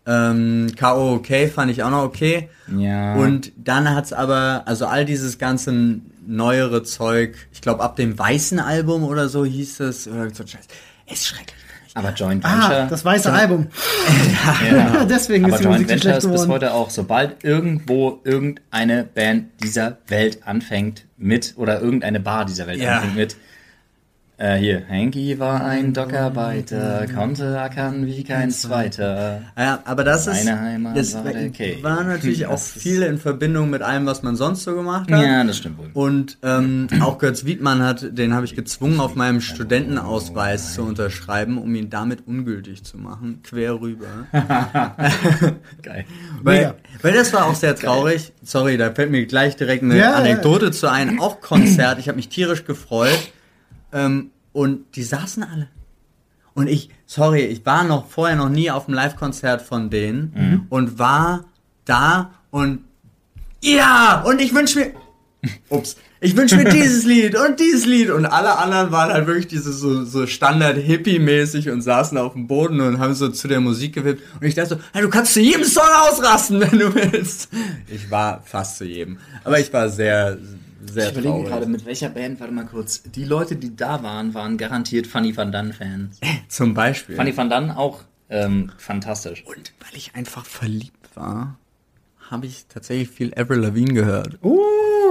Ähm, K.O. okay fand ich auch noch okay. Ja. Und dann hat's aber, also all dieses ganze neuere Zeug, ich glaube ab dem weißen Album oder so hieß es, oder so ein Scheiß, ist schrecklich. Aber Joint Venture. Ah, das weiße Album. ja. Deswegen aber ist die Joint Musik Venture ist bis geworden. heute auch, sobald irgendwo irgendeine Band dieser Welt anfängt mit, oder irgendeine Bar dieser Welt Ja. anfängt mit, äh, hier, Hanky war ein Dockarbeiter, konnte ackern wie kein zweiter. Ja, aber das ist, Meine Heimat das war war natürlich auch Das ist- viel in Verbindung mit allem, was man sonst so gemacht hat. Ja, das stimmt wohl. Und ähm, auch Götz Wiedmann hat, den habe ich gezwungen, auf meinem Studentenausweis zu unterschreiben, um ihn damit ungültig zu machen, quer rüber. Geil. Weil, weil das war auch sehr traurig. Sorry, da fällt mir gleich direkt eine Ja, ja. Anekdote zu ein. Auch Konzert. Ich habe mich tierisch gefreut. Ähm, und die saßen alle. Und ich, sorry, ich war noch vorher noch nie auf einem Live-Konzert von denen und war da und ja, und ich wünsche mir, ups, ich wünsche mir dieses Lied und dieses Lied und alle anderen waren halt wirklich diese so, so Standard-Hippie-mäßig und saßen auf dem Boden und haben so zu der Musik gewippt und ich dachte so, hey, du kannst zu jedem Song ausrasten, wenn du willst. Ich war fast zu jedem, aber ich war sehr, sehr Ich überlege traurig. gerade, mit welcher Band, warte mal kurz. Die Leute, die da waren, waren garantiert Funny Van Dunn-Fans. Zum Beispiel. Funny Van Dunn auch ähm, fantastisch. Und weil ich einfach verliebt war, habe ich tatsächlich viel Avril Lavigne gehört. Uh,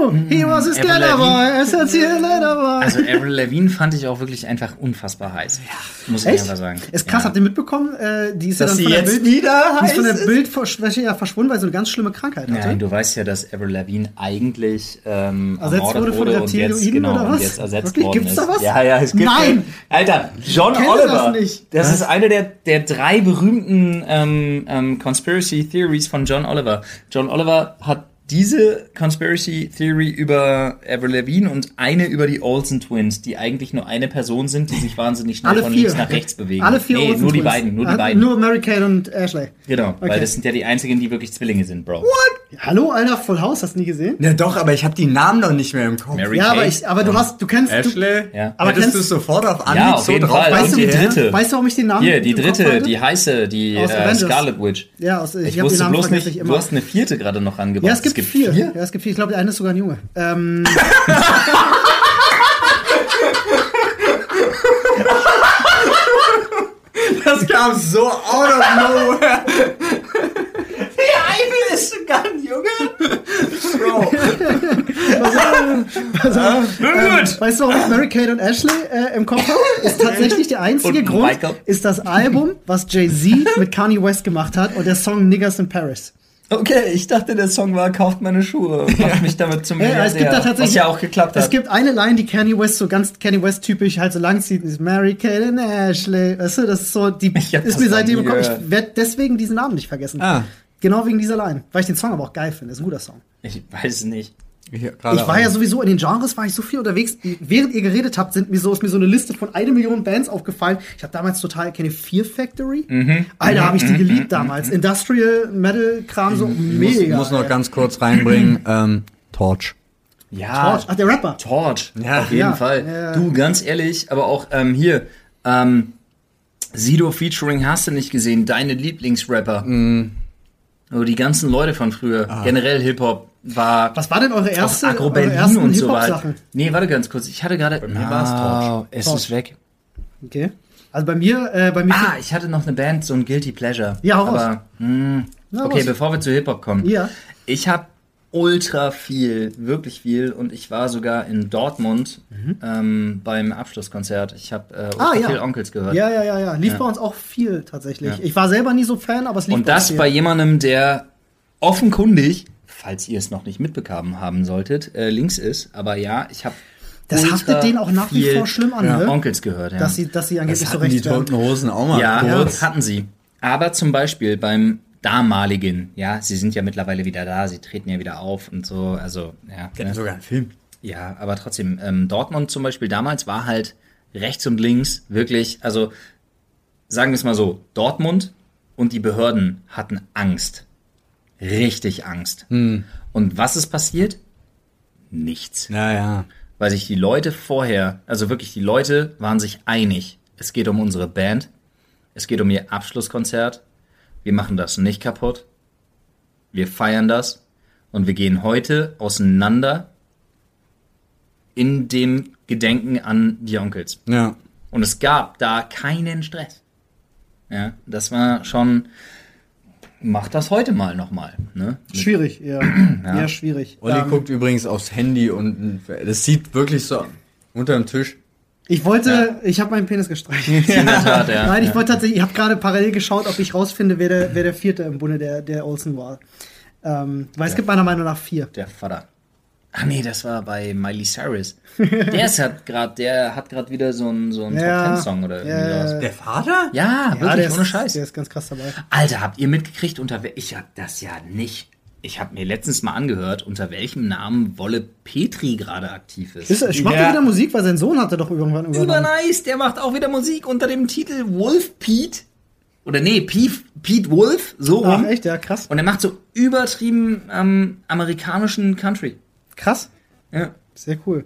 Oh, was a Avril skater boy, Lavigne. essentiell boy. Also Avril Lavigne fand ich auch wirklich einfach unfassbar heiß. Muss ich einfach sagen. Ist krass, Ja. habt ihr mitbekommen? Äh, die ist Dass ja dann von der Bild, wieder die ist von der ist? Bildfläche ja verschwunden, weil sie eine ganz schlimme Krankheit hatte. Nein, du weißt ja, dass Avril Lavigne eigentlich ähm, Ersetzt wurde von wurde und jetzt, genau, oder und was? jetzt ersetzt Wirklich? worden Gibt's ist. da was? Ja, ja, es gibt Nein! Alter, John Oliver. das nicht. Das ist eine der, der drei berühmten ähm, ähm, Conspiracy Theories von John Oliver. John Oliver hat diese Conspiracy Theory über Avril Lavigne und eine über die Olsen Twins, die eigentlich nur eine Person sind, die sich wahnsinnig schnell Alle von vier. links nach rechts bewegen. Alle vier Nee, Olsen nur die Twins. beiden, nur die Ah, beiden. Nur Mary Kate und Ashley. genau, Okay. weil das sind ja die einzigen, die wirklich Zwillinge sind, Bro. Hallo, Alter, Full House, hast du nie gesehen? Ja doch, aber ich habe die Namen noch nicht mehr im Kopf. Mary Ja, aber, Kate. ich, aber du hast, du kennst, du, Ashley? Ja. Aber kennst- du es sofort auf Anhieb Ja, auf so jeden drauf Fall. weißt, Und du, die dritte. weißt du, warum ich den Namen Hier, die im Kopf dritte, die heiße, die Aus äh. Scarlet Witch. Ja, aus, ich, Ich hab wusste den Namen bloß nicht, ich du hast eine vierte gerade noch angebracht. Ja, es gibt, vier. Ja, es gibt vier. Ich glaube, der eine ist sogar ein Junge. Ähm, Das kam so out of nowhere. Der eine ist sogar ein Junge. Bro. Gut. weißt du, warum ich Mary Kate und Ashley äh, im Kopf habe? Ist tatsächlich der einzige Und Grund, Michael. ist das Album, was Jay-Z mit Kanye West gemacht hat und der Song Niggas in Paris. Okay, ich dachte, der Song war Kauft meine Schuhe macht mich damit zum Ja, es gibt da Milliardär. tatsächlich. Was ja auch geklappt hat. Es gibt eine Line, die Kanye West so ganz Kanye West typisch halt so lang zieht, ist Mary Kate and Ashley. Weißt du, das ist so, die ist mir seitdem gehört. Ich werde deswegen diesen Namen nicht vergessen. Ah. Genau wegen dieser Line. Weil ich den Song aber auch geil finde. Ist ein guter Song. ich weiß es nicht. Hier, Ich war auch. ja sowieso in den Genres, war ich so viel unterwegs. Während ihr geredet habt, sind mir so, ist mir so eine Liste von eine Million Bands aufgefallen. Ich habe damals total, ihr Fear Factory? Mhm. Alter, habe ich die geliebt damals. Industrial Metal Kram so muss, mega. muss noch ey. ganz kurz reinbringen. ähm, Torch. Ja, Torch. Ach, der Rapper. Torch, Ja. auf jeden Ja, Fall. ja. Du, ganz ehrlich, aber auch ähm, hier, ähm, Sido featuring hast du nicht gesehen, deine Lieblingsrapper. Mm. Oh, die ganzen Leute von früher, Ah. generell Hip-Hop war Was war denn eure erste, auch Agro eure Berlin ersten und so weiter. Nee, warte ganz kurz, ich hatte gerade. Bei mir war's Torch. Es Torch. ist weg. Okay. Also bei mir, äh, bei mir. Ah, ich hatte noch eine Band, so ein Guilty Pleasure. Ja, raus. aber, hm, Na, Okay, was? bevor wir zu Hip-Hop kommen. Ja. Ich habe ultra viel, wirklich viel und ich war sogar in Dortmund ähm, beim Abschlusskonzert. Ich habe äh, ultra Mhm. Ah, ja. viel Onkels gehört. Ja, ja, ja, ja. Lief bei uns auch viel tatsächlich. Ich war selber nie so Fan, aber es lief und bei uns das viel. bei jemandem, der offenkundig, falls ihr es noch nicht mitbekommen haben solltet, äh, links ist. Aber ja, ich habe Das haftet denen auch nach wie vor schlimm an, Ja. ne? Onkels gehört. Ja. Dass sie, dass sie Das angeblich so hatten die recht werden. Toten Hosen auch mal Ja, kurz. hatten sie. Aber zum Beispiel beim damaligen, ja, sie sind ja mittlerweile wieder da, sie treten ja wieder auf und so, also, ja. Die ne? sogar einen Film. Ja, aber trotzdem, ähm, Dortmund zum Beispiel damals war halt rechts und links wirklich, also sagen wir es mal so, Dortmund und die Behörden hatten Angst. Richtig Angst. Und was ist passiert? Nichts. Ja, ja. Weil sich die Leute vorher, also wirklich die Leute waren sich einig. Es geht um unsere Band, es geht um ihr Abschlusskonzert, wir machen das nicht kaputt, wir feiern das und wir gehen heute auseinander in dem Gedenken an die Onkels. Ja. Und es gab da keinen Stress. Ja, das war schon, mach das heute mal nochmal. Ne? Schwierig, ja. ja. schwierig. Olli Ähm, guckt übrigens aufs Handy und das sieht wirklich so unter dem Tisch. Ich wollte, ich habe meinen Penis gestreichelt. In der Tat, ja. Nein, ich ja. wollte tatsächlich, ich habe gerade parallel geschaut, ob ich rausfinde, wer der, wer der vierte im Bunde der, der Olsen war. Ähm, weil es gibt meiner Meinung nach vier. Der Vater. Ach nee, das war bei Miley Cyrus. Der ist hat gerade, der hat gerade wieder so einen so einen Ja. Top Ten Song oder irgendwie Ja. sowas. Der Vater? Ja, Ja, wirklich der ohne ist, Scheiß. Der ist ganz krass dabei. Alter, habt ihr mitgekriegt unter ich hab das ja nicht. Ich habe mir letztens mal angehört, unter welchem Namen Wolle Petri gerade aktiv ist. Ist, er- macht Ja. er wieder Musik, weil sein Sohn hatte doch irgendwann Über übernommen. nice, der macht auch wieder Musik unter dem Titel Wolf Pete. Oder nee, Pete, Pete Wolf, so Ach, rum. echt, ja, krass. Und er macht so übertrieben ähm, amerikanischen Country. Krass. Ja. Sehr cool.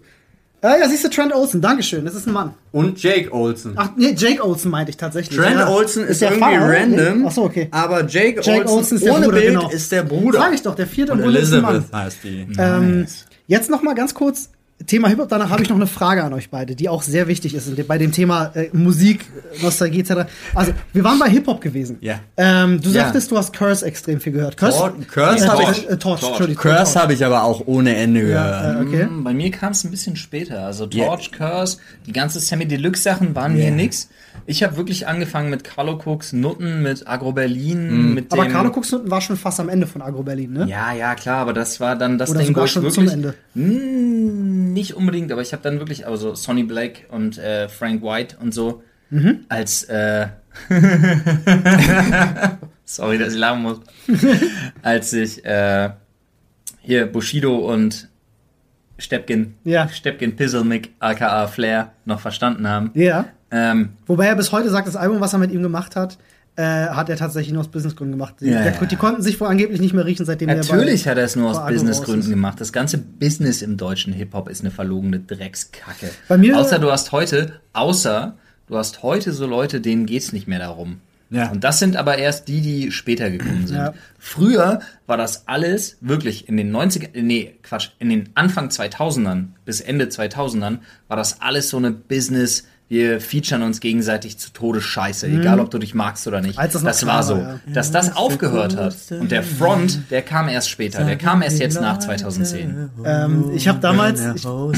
Ah, ja, siehst du, Trent Olsen, Dankeschön, das ist ein Mann. Und Jake Olsen. Ach, nee, Jake Olsen meinte ich tatsächlich. Trent ja. Olsen ist, der irgendwie Vater, random. Nee? Ach so, okay. Aber Jake, Jake Olsen, Olsen ist der ohne Bruder, Bild genau. ist der Bruder. Sag ich doch, der vierte Und ist ein Mann. Elizabeth heißt die. Ähm, jetzt noch mal ganz kurz. Thema Hip-Hop, danach habe ich noch eine Frage an euch beide, die auch sehr wichtig ist bei dem Thema äh, Musik, Nostalgie etc. Also, wir waren bei Hip-Hop gewesen. Ja. Ähm, du Ja. sagtest, du hast Curse extrem viel gehört. Curse, Tor- Curse äh, hab Torch, ich- äh, Torch, Entschuldigung. Curse Torch. habe ich aber auch ohne Ende gehört. Ja, äh, okay. Mm, Bei mir kam es ein bisschen später. Also. Torch, Curse, die ganze Sammy Deluxe Sachen waren mir nix. Ich habe wirklich angefangen mit Carlo Cooks, Nutten, mit Agro Berlin, mit dem. Aber Carlo Cooks war schon fast am Ende von Agro Berlin, ne? Ja, ja, klar, aber das war dann das Oder Ding, sogar wo ich schon wirklich zum Ende. Mm, nicht unbedingt, aber ich habe dann wirklich also Sonny Black und äh, Frank White und so Mhm. als äh, sorry, dass ich lachen muss, als ich äh, hier Bushido und Steppkin, Ja. Steppkin Pizzlemick, aka Flair, noch verstanden haben. Ja. Ähm, Wobei er bis heute sagt, das Album, was er mit ihm gemacht hat, äh, hat er tatsächlich nur aus Businessgründen gemacht. Die, Ja, der, ja. die konnten sich wohl angeblich nicht mehr riechen, seitdem Natürlich der hat er es nur aus Businessgründen gemacht. Das ganze Business im deutschen Hip-Hop ist eine verlogene Dreckskacke. Bei mir- außer du hast heute, außer du hast heute so Leute, denen geht's nicht mehr darum. Ja. Und das sind aber erst die, die später gekommen sind. Ja. Früher war das alles wirklich in den 90er, nee, Quatsch, in den Anfang 2000ern bis Ende 2000ern war das alles so eine Business, wir featuren uns gegenseitig zu Tode Scheiße, egal ob du dich magst oder nicht. Mhm. Als das das war so. war, ja. Dass das aufgehört hat. Und der Front, der kam erst später. Der kam erst jetzt nach 2010. Ähm, ich habe damals. Ich, oh,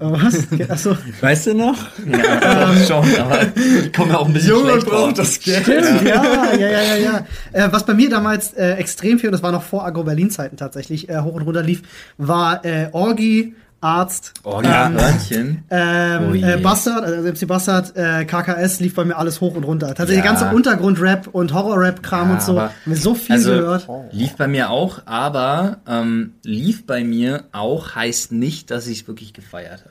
was? Achso. Weißt du noch? Ja, schon, aber kommen ja auch ein bisschen schlecht drauf. Geld. Ja, ja, ja, ja, ja. Äh, was bei mir damals äh, extrem viel, und das war noch vor Agro-Berlin-Zeiten tatsächlich, äh, hoch und runter lief, war äh, Orgi, Arzt, Oh ja, Hörnchen. ähm, Oh äh, Bastard, also MC Bastard, äh, KKS lief bei mir alles hoch und runter. Tatsächlich Ja. der ganze Untergrund-Rap und Horror-Rap-Kram Ja, und so. Haben wir so viel also, gehört. Lief bei mir auch, aber ähm, lief bei mir auch heißt nicht, dass ich es wirklich gefeiert habe.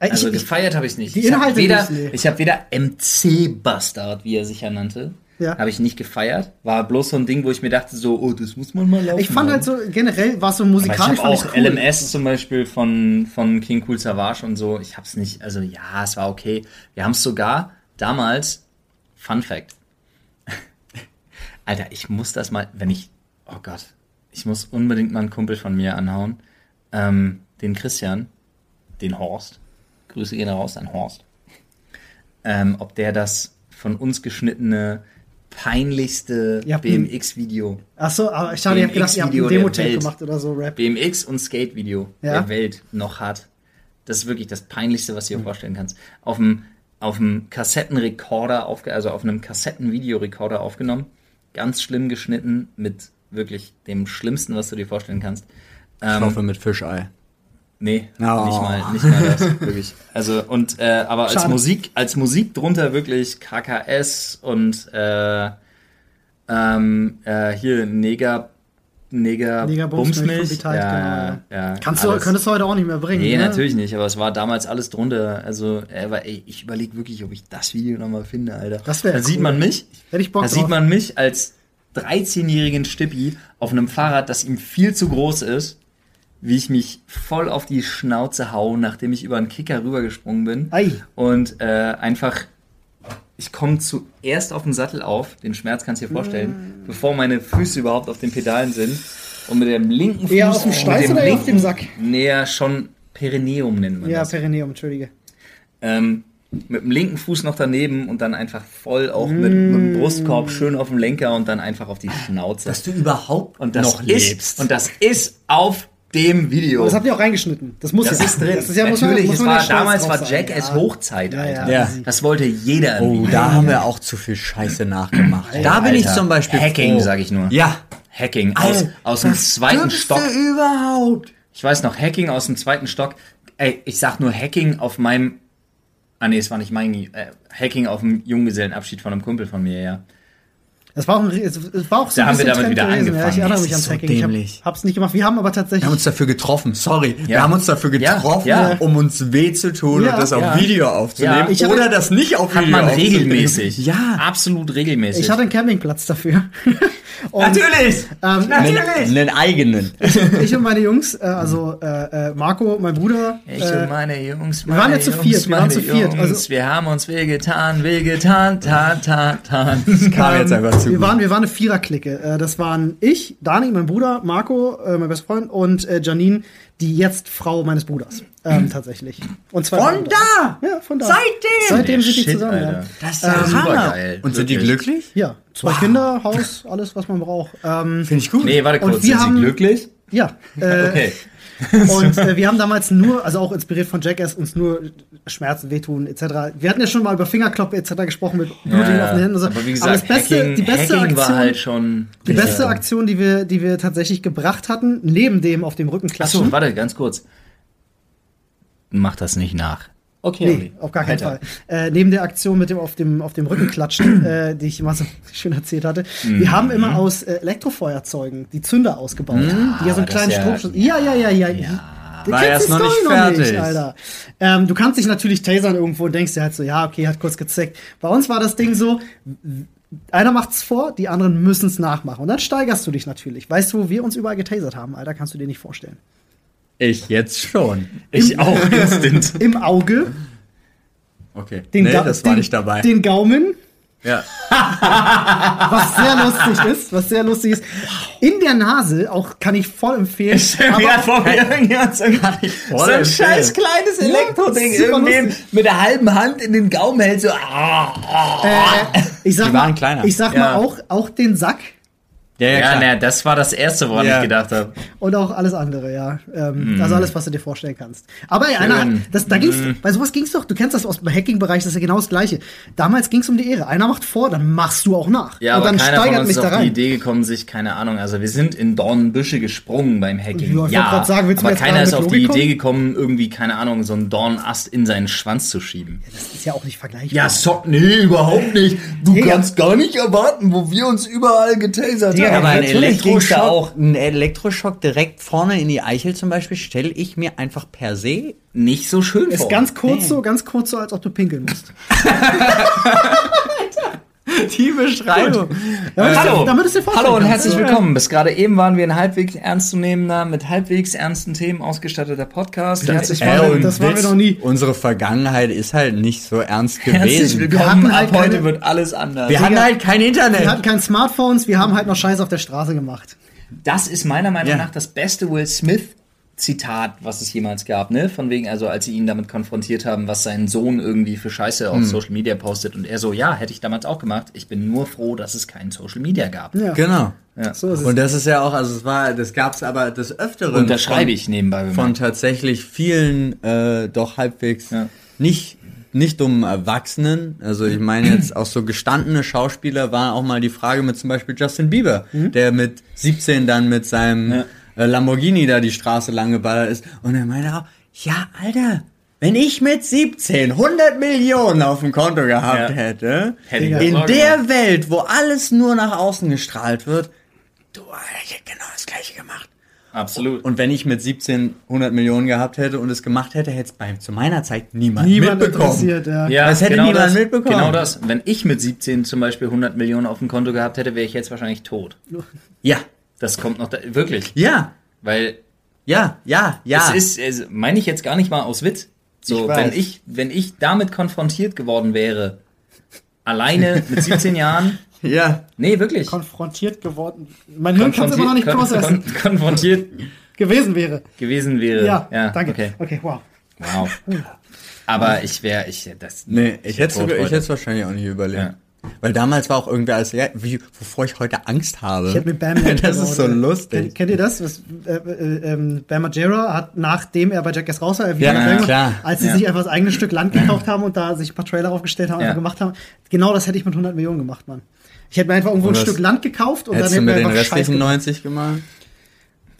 Äh, Also ich, gefeiert habe ich es nicht. die ich habe Inhalte weder, nicht, nee. ich hab weder MC Bastard, wie er sich ja nannte, Ja. habe ich nicht gefeiert. War bloß so ein Ding, wo ich mir dachte, so, oh, das muss man mal laufen. ich fand haben. halt so, generell war es so Aber ich musikalisch habe auch cool. LMS zum Beispiel von, von King Cool Savage und so. Ich hab's nicht, also ja, es war okay. Wir haben es sogar damals, Fun Fact. Alter, ich muss das mal, wenn ich, oh Gott, ich muss unbedingt mal einen Kumpel von mir anhauen. Ähm, den Christian, den Horst. Grüße gehen raus an Horst. Ähm, ob der das von uns geschnittene peinlichste ein- BMX-Video Achso, aber ich dachte, ihr habt gedacht, ihr habt ein Demo-Tape gemacht oder so, Rap. BMX und Skate-Video Ja. der Welt noch hat. Das ist wirklich das Peinlichste, was du dir vorstellen kannst. Auf dem, auf dem Kassettenrekorder, aufge also auf einem Kassettenvideorekorder aufgenommen. Ganz schlimm geschnitten mit wirklich dem Schlimmsten, was du dir vorstellen kannst. Ich Ähm, hoffe mit Fischei. Nee, Oh. nicht mal, nicht mal das, wirklich. Also, und, äh, aber als. Musik, als Musik drunter wirklich KKS und, äh, ähm, äh, hier Neger, Neger, Neger Bumsmilch ja, genau, ja, Kannst du, könntest du heute auch nicht mehr bringen. Nee, ne? natürlich nicht, aber es war damals alles drunter. Also, äh, ey, ich überlege wirklich, ob ich das Video nochmal finde, Alter. Das Da sieht cool. man mich, Hätte ich Bock da drauf. sieht man mich als 13-jährigen Stippi auf einem Fahrrad, das ihm viel zu groß ist, wie ich mich voll auf die Schnauze hau, nachdem ich über einen Kicker rübergesprungen bin. Ei. Und äh, einfach, ich komme zuerst auf den Sattel auf, den Schmerz kannst du dir vorstellen, Mm. bevor meine Füße überhaupt auf den Pedalen sind. Und mit dem linken Fuß. Eher auf dem Steiß oder eher auf dem Sack? Näher schon Perineum nennt man Ja, das. Perineum, entschuldige. Ähm, mit dem linken Fuß noch daneben und dann einfach voll auch mit, mit dem Brustkorb schön auf dem Lenker und dann einfach auf die Schnauze. Dass du überhaupt und das noch ist, lebst. Und das ist auf dem Video. Das habt ihr auch reingeschnitten. Das muss Das ja. ist drin. Das ist ja, muss man- Natürlich, muss es man ja war, damals war sein. Jackass Ja. Hochzeit, Alter. ja. Ja. Das wollte jeder Oh, da haben wir auch zu viel Scheiße nachgemacht. da bin ich Alter. zum Beispiel Hacking, froh. sag ich nur. Ja. Hacking aus, aus dem zweiten Stock. überhaupt. Ich weiß noch, Hacking aus dem zweiten Stock. Ey, ich sag nur Hacking auf meinem. Ah nee, es war nicht mein äh, Hacking auf dem Junggesellenabschied von einem Kumpel von mir, ja. Das war auch, ein, es es war auch so Da ein haben wir bisschen damit Trend wieder gewesen. Ja, ich angefangen. erinnere Das mich ans so Hacking. Ich dämlich. hab, hab's nicht gemacht. Wir haben aber Wir tatsächlich. haben uns dafür getroffen, sorry. Ja. Wir haben uns dafür getroffen, ja. um uns weh zu tun Ja, und das auf ja. Video aufzunehmen. Ja, ich oder das nicht auf Hat Video man aufzunehmen. regelmäßig. Ja. Absolut regelmäßig. ich hatte einen Campingplatz dafür. Und, Natürlich! Ähm, Einen, einen eigenen. ich und meine Jungs, äh, also äh, äh, Marco, mein Bruder. Ich äh, und meine Jungs, wir waren meine ja zu Jungs, viert, wir waren meine zu viert, Jungs, also- wir haben uns wehgetan, wehgetan, tan, tan, tan. Kam jetzt einfach zu wir waren, wir waren eine Viererklicke. Äh, das waren ich, Dani, mein Bruder, Marco, äh, mein bester Freund und äh, Janine, die jetzt Frau meines Bruders. Ähm, tatsächlich. Und zwar Von da! Ja, von da. Seitdem! Seitdem sind die zusammen. Ja. Alter. Das ist ja super Hammer. geil. Und sind die glücklich? ja, zwei Kinder, Haus, alles, was man braucht. Ähm, Finde ich gut. Nee, warte Und kurz, wir sind haben- sie glücklich? ja. Äh, Okay. Und äh, wir haben damals nur, also auch inspiriert von Jackass, uns nur Schmerzen, Wehtun etc. Wir hatten ja schon mal über Fingerkloppen etc. gesprochen mit blutigen offenen Händen und so. Aber wie gesagt, das Beste, Hacking, die beste Hacking war Aktion, halt schon. die beste Aktion, die wir, die wir tatsächlich gebracht hatten, neben dem auf dem Rücken klatschen. Achso, warte, ganz kurz. Mach das nicht nach. Okay, Nee, auf gar keinen Fall. Äh, neben der Aktion mit dem auf dem, auf dem Rücken klatschen, äh, die ich immer so schön erzählt hatte. Mhm. Wir haben immer aus äh, Elektrofeuerzeugen die Zünder ausgebaut, die ja so einen das kleinen ja- Stromschuss. Ja, ja, ja, ja. Du War kennst die noch Story nicht noch nicht, fertig. Alter. Ähm, du kannst dich natürlich tasern irgendwo und denkst dir halt so, ja, okay, hat kurz gezeckt. Bei uns war das Ding so, einer macht's vor, die anderen müssen's nachmachen. Und dann steigerst du dich natürlich. Weißt du, wo wir uns überall getasert haben, Alter, kannst du dir nicht vorstellen. Ich jetzt schon. Ich auch instant. Im Auge, Okay. den, nee, Ga- das war den, nicht dabei. den Gaumen, ja. was sehr lustig ist, was sehr lustig ist. In der Nase, auch kann ich voll empfehlen. Mir hat vor mir irgendjemand so so ein scheiß kleines Ja, Elektroding super irgendwem mit der halben Hand in den Gaumen hält, so. Ah, ah. äh, ich sag Die mal, kleiner. Ich sag Ja. mal auch, auch den Sack Ja, ja, Ja, klar. ne, das war das Erste, woran Ja. ich gedacht habe. und auch alles andere, ja. Ähm, Mhm. Also alles, was du dir vorstellen kannst. Aber ey, einer, das, da ging's, Mhm. bei sowas ging's doch, du kennst das aus dem Hacking-Bereich, das ist ja genau das Gleiche. Damals ging's um die Ehre. Einer macht vor, dann machst du auch nach. Ja, und aber dann keiner von steigert uns mich ist auf die. Idee gekommen, sich, keine Ahnung, also wir sind in Dornenbüsche gesprungen beim Hacking. Ja, ja, grad sagen, willst du mir aber jetzt keiner ist auf die Idee gekommen, irgendwie, keine Ahnung, so einen Dornenast in seinen Schwanz zu schieben. Das ist ja auch nicht vergleichbar. Ja, so, nee, überhaupt nicht. Du kannst gar nicht erwarten, wo wir uns überall getasert Digga, haben. Aber ein Elektroschock, auch ein Elektroschock direkt vorne in die Eichel zum Beispiel, stelle ich mir einfach per se. nicht so schön ist vor. ganz kurz so, ganz kurz so, als ob du pinkeln musst. Die Beschreibung. Damit Hallo, damit es dir hallo und herzlich willkommen. Bis gerade eben waren wir ein halbwegs ernstzunehmender, mit halbwegs ernsten Themen ausgestatteter Podcast. Herzlich Das war- das waren wir noch nie. Unsere Vergangenheit ist halt nicht so ernst Herzlich gewesen. Wir willkommen. Ab halt heute keine- wird alles anders. Wir hatten halt kein Internet. Wir hatten keine Smartphones, wir haben halt noch Scheiß auf der Straße gemacht. Das ist meiner Meinung Ja. nach das beste Will Smith Zitat, was es jemals gab, ne? Von wegen, also als sie ihn damit konfrontiert haben, was sein Sohn irgendwie für Scheiße Hm. auf Social Media postet und er so, ja, hätte ich damals auch gemacht. Ich bin nur froh, dass es kein Social Media gab. Ja, Genau. so ist es. Und das ist ja auch, also es war, das gab's aber des Öfteren. Unterschreibe von- ich nebenbei. Von bemerkt. tatsächlich vielen, äh, doch halbwegs Ja. nicht, nicht dummen Erwachsenen. Also ich meine jetzt auch so gestandene Schauspieler war auch mal die Frage mit zum Beispiel Justin Bieber, der mit 17 dann mit seinem Mhm. Ja. Äh, Lamborghini da die Straße lang geballert ist. Und er meinte auch, ja, Alter, wenn ich mit 17 100 Millionen auf dem Konto gehabt Ja. hätte, Hätte in der gemacht. Welt, wo alles nur nach außen gestrahlt wird, du, Alter, ich hätte genau das gleiche gemacht. Absolut. Und wenn ich mit 17 100 Millionen gehabt hätte und es gemacht hätte, hätte es bei zu meiner Zeit niemand, Niemand mitbekommen. ja. Ja, Das hätte niemand das, mitbekommen. Genau das. Wenn ich mit 17 zum Beispiel 100 Millionen auf dem Konto gehabt hätte, wäre ich jetzt wahrscheinlich tot. Ja, Das kommt noch da, wirklich. ja, Weil ja, ja, ja. es ist, es meine ich jetzt gar nicht mal aus Witz. So, Ich wenn ich, wenn ich damit konfrontiert geworden wäre, alleine mit 17 Jahren, ja. nee, wirklich. konfrontiert geworden. Mein Hirn kann es immer noch nicht kon- processen. kon- konfrontiert Gewesen wäre. gewesen wäre. Ja, danke. Okay. okay, wow. Wow. Aber ich wäre, ich, das, Nee, ich hätte es wahrscheinlich auch nicht überlebt. Ja. Weil damals war auch irgendwer als, ja, wie, wovor ich heute Angst habe. Ich hätte mit Bam Das ist so lustig. Kennt, kennt ihr das? Was, äh, äh, ähm, Bam Margera hat, nachdem er bei Jackass raus war, er Ja, wieder Bam- klar. als sie Ja. sich einfach das eigene Stück Land gekauft haben und da sich ein paar Trailer aufgestellt haben, Ja. einfach gemacht haben. Genau das hätte ich mit 100 Millionen gemacht, Mann. Ich hätte mir einfach irgendwo Und ein Stück Land gekauft und Hättest dann du hätten wir mit den restlichen gemacht. 90 gemacht?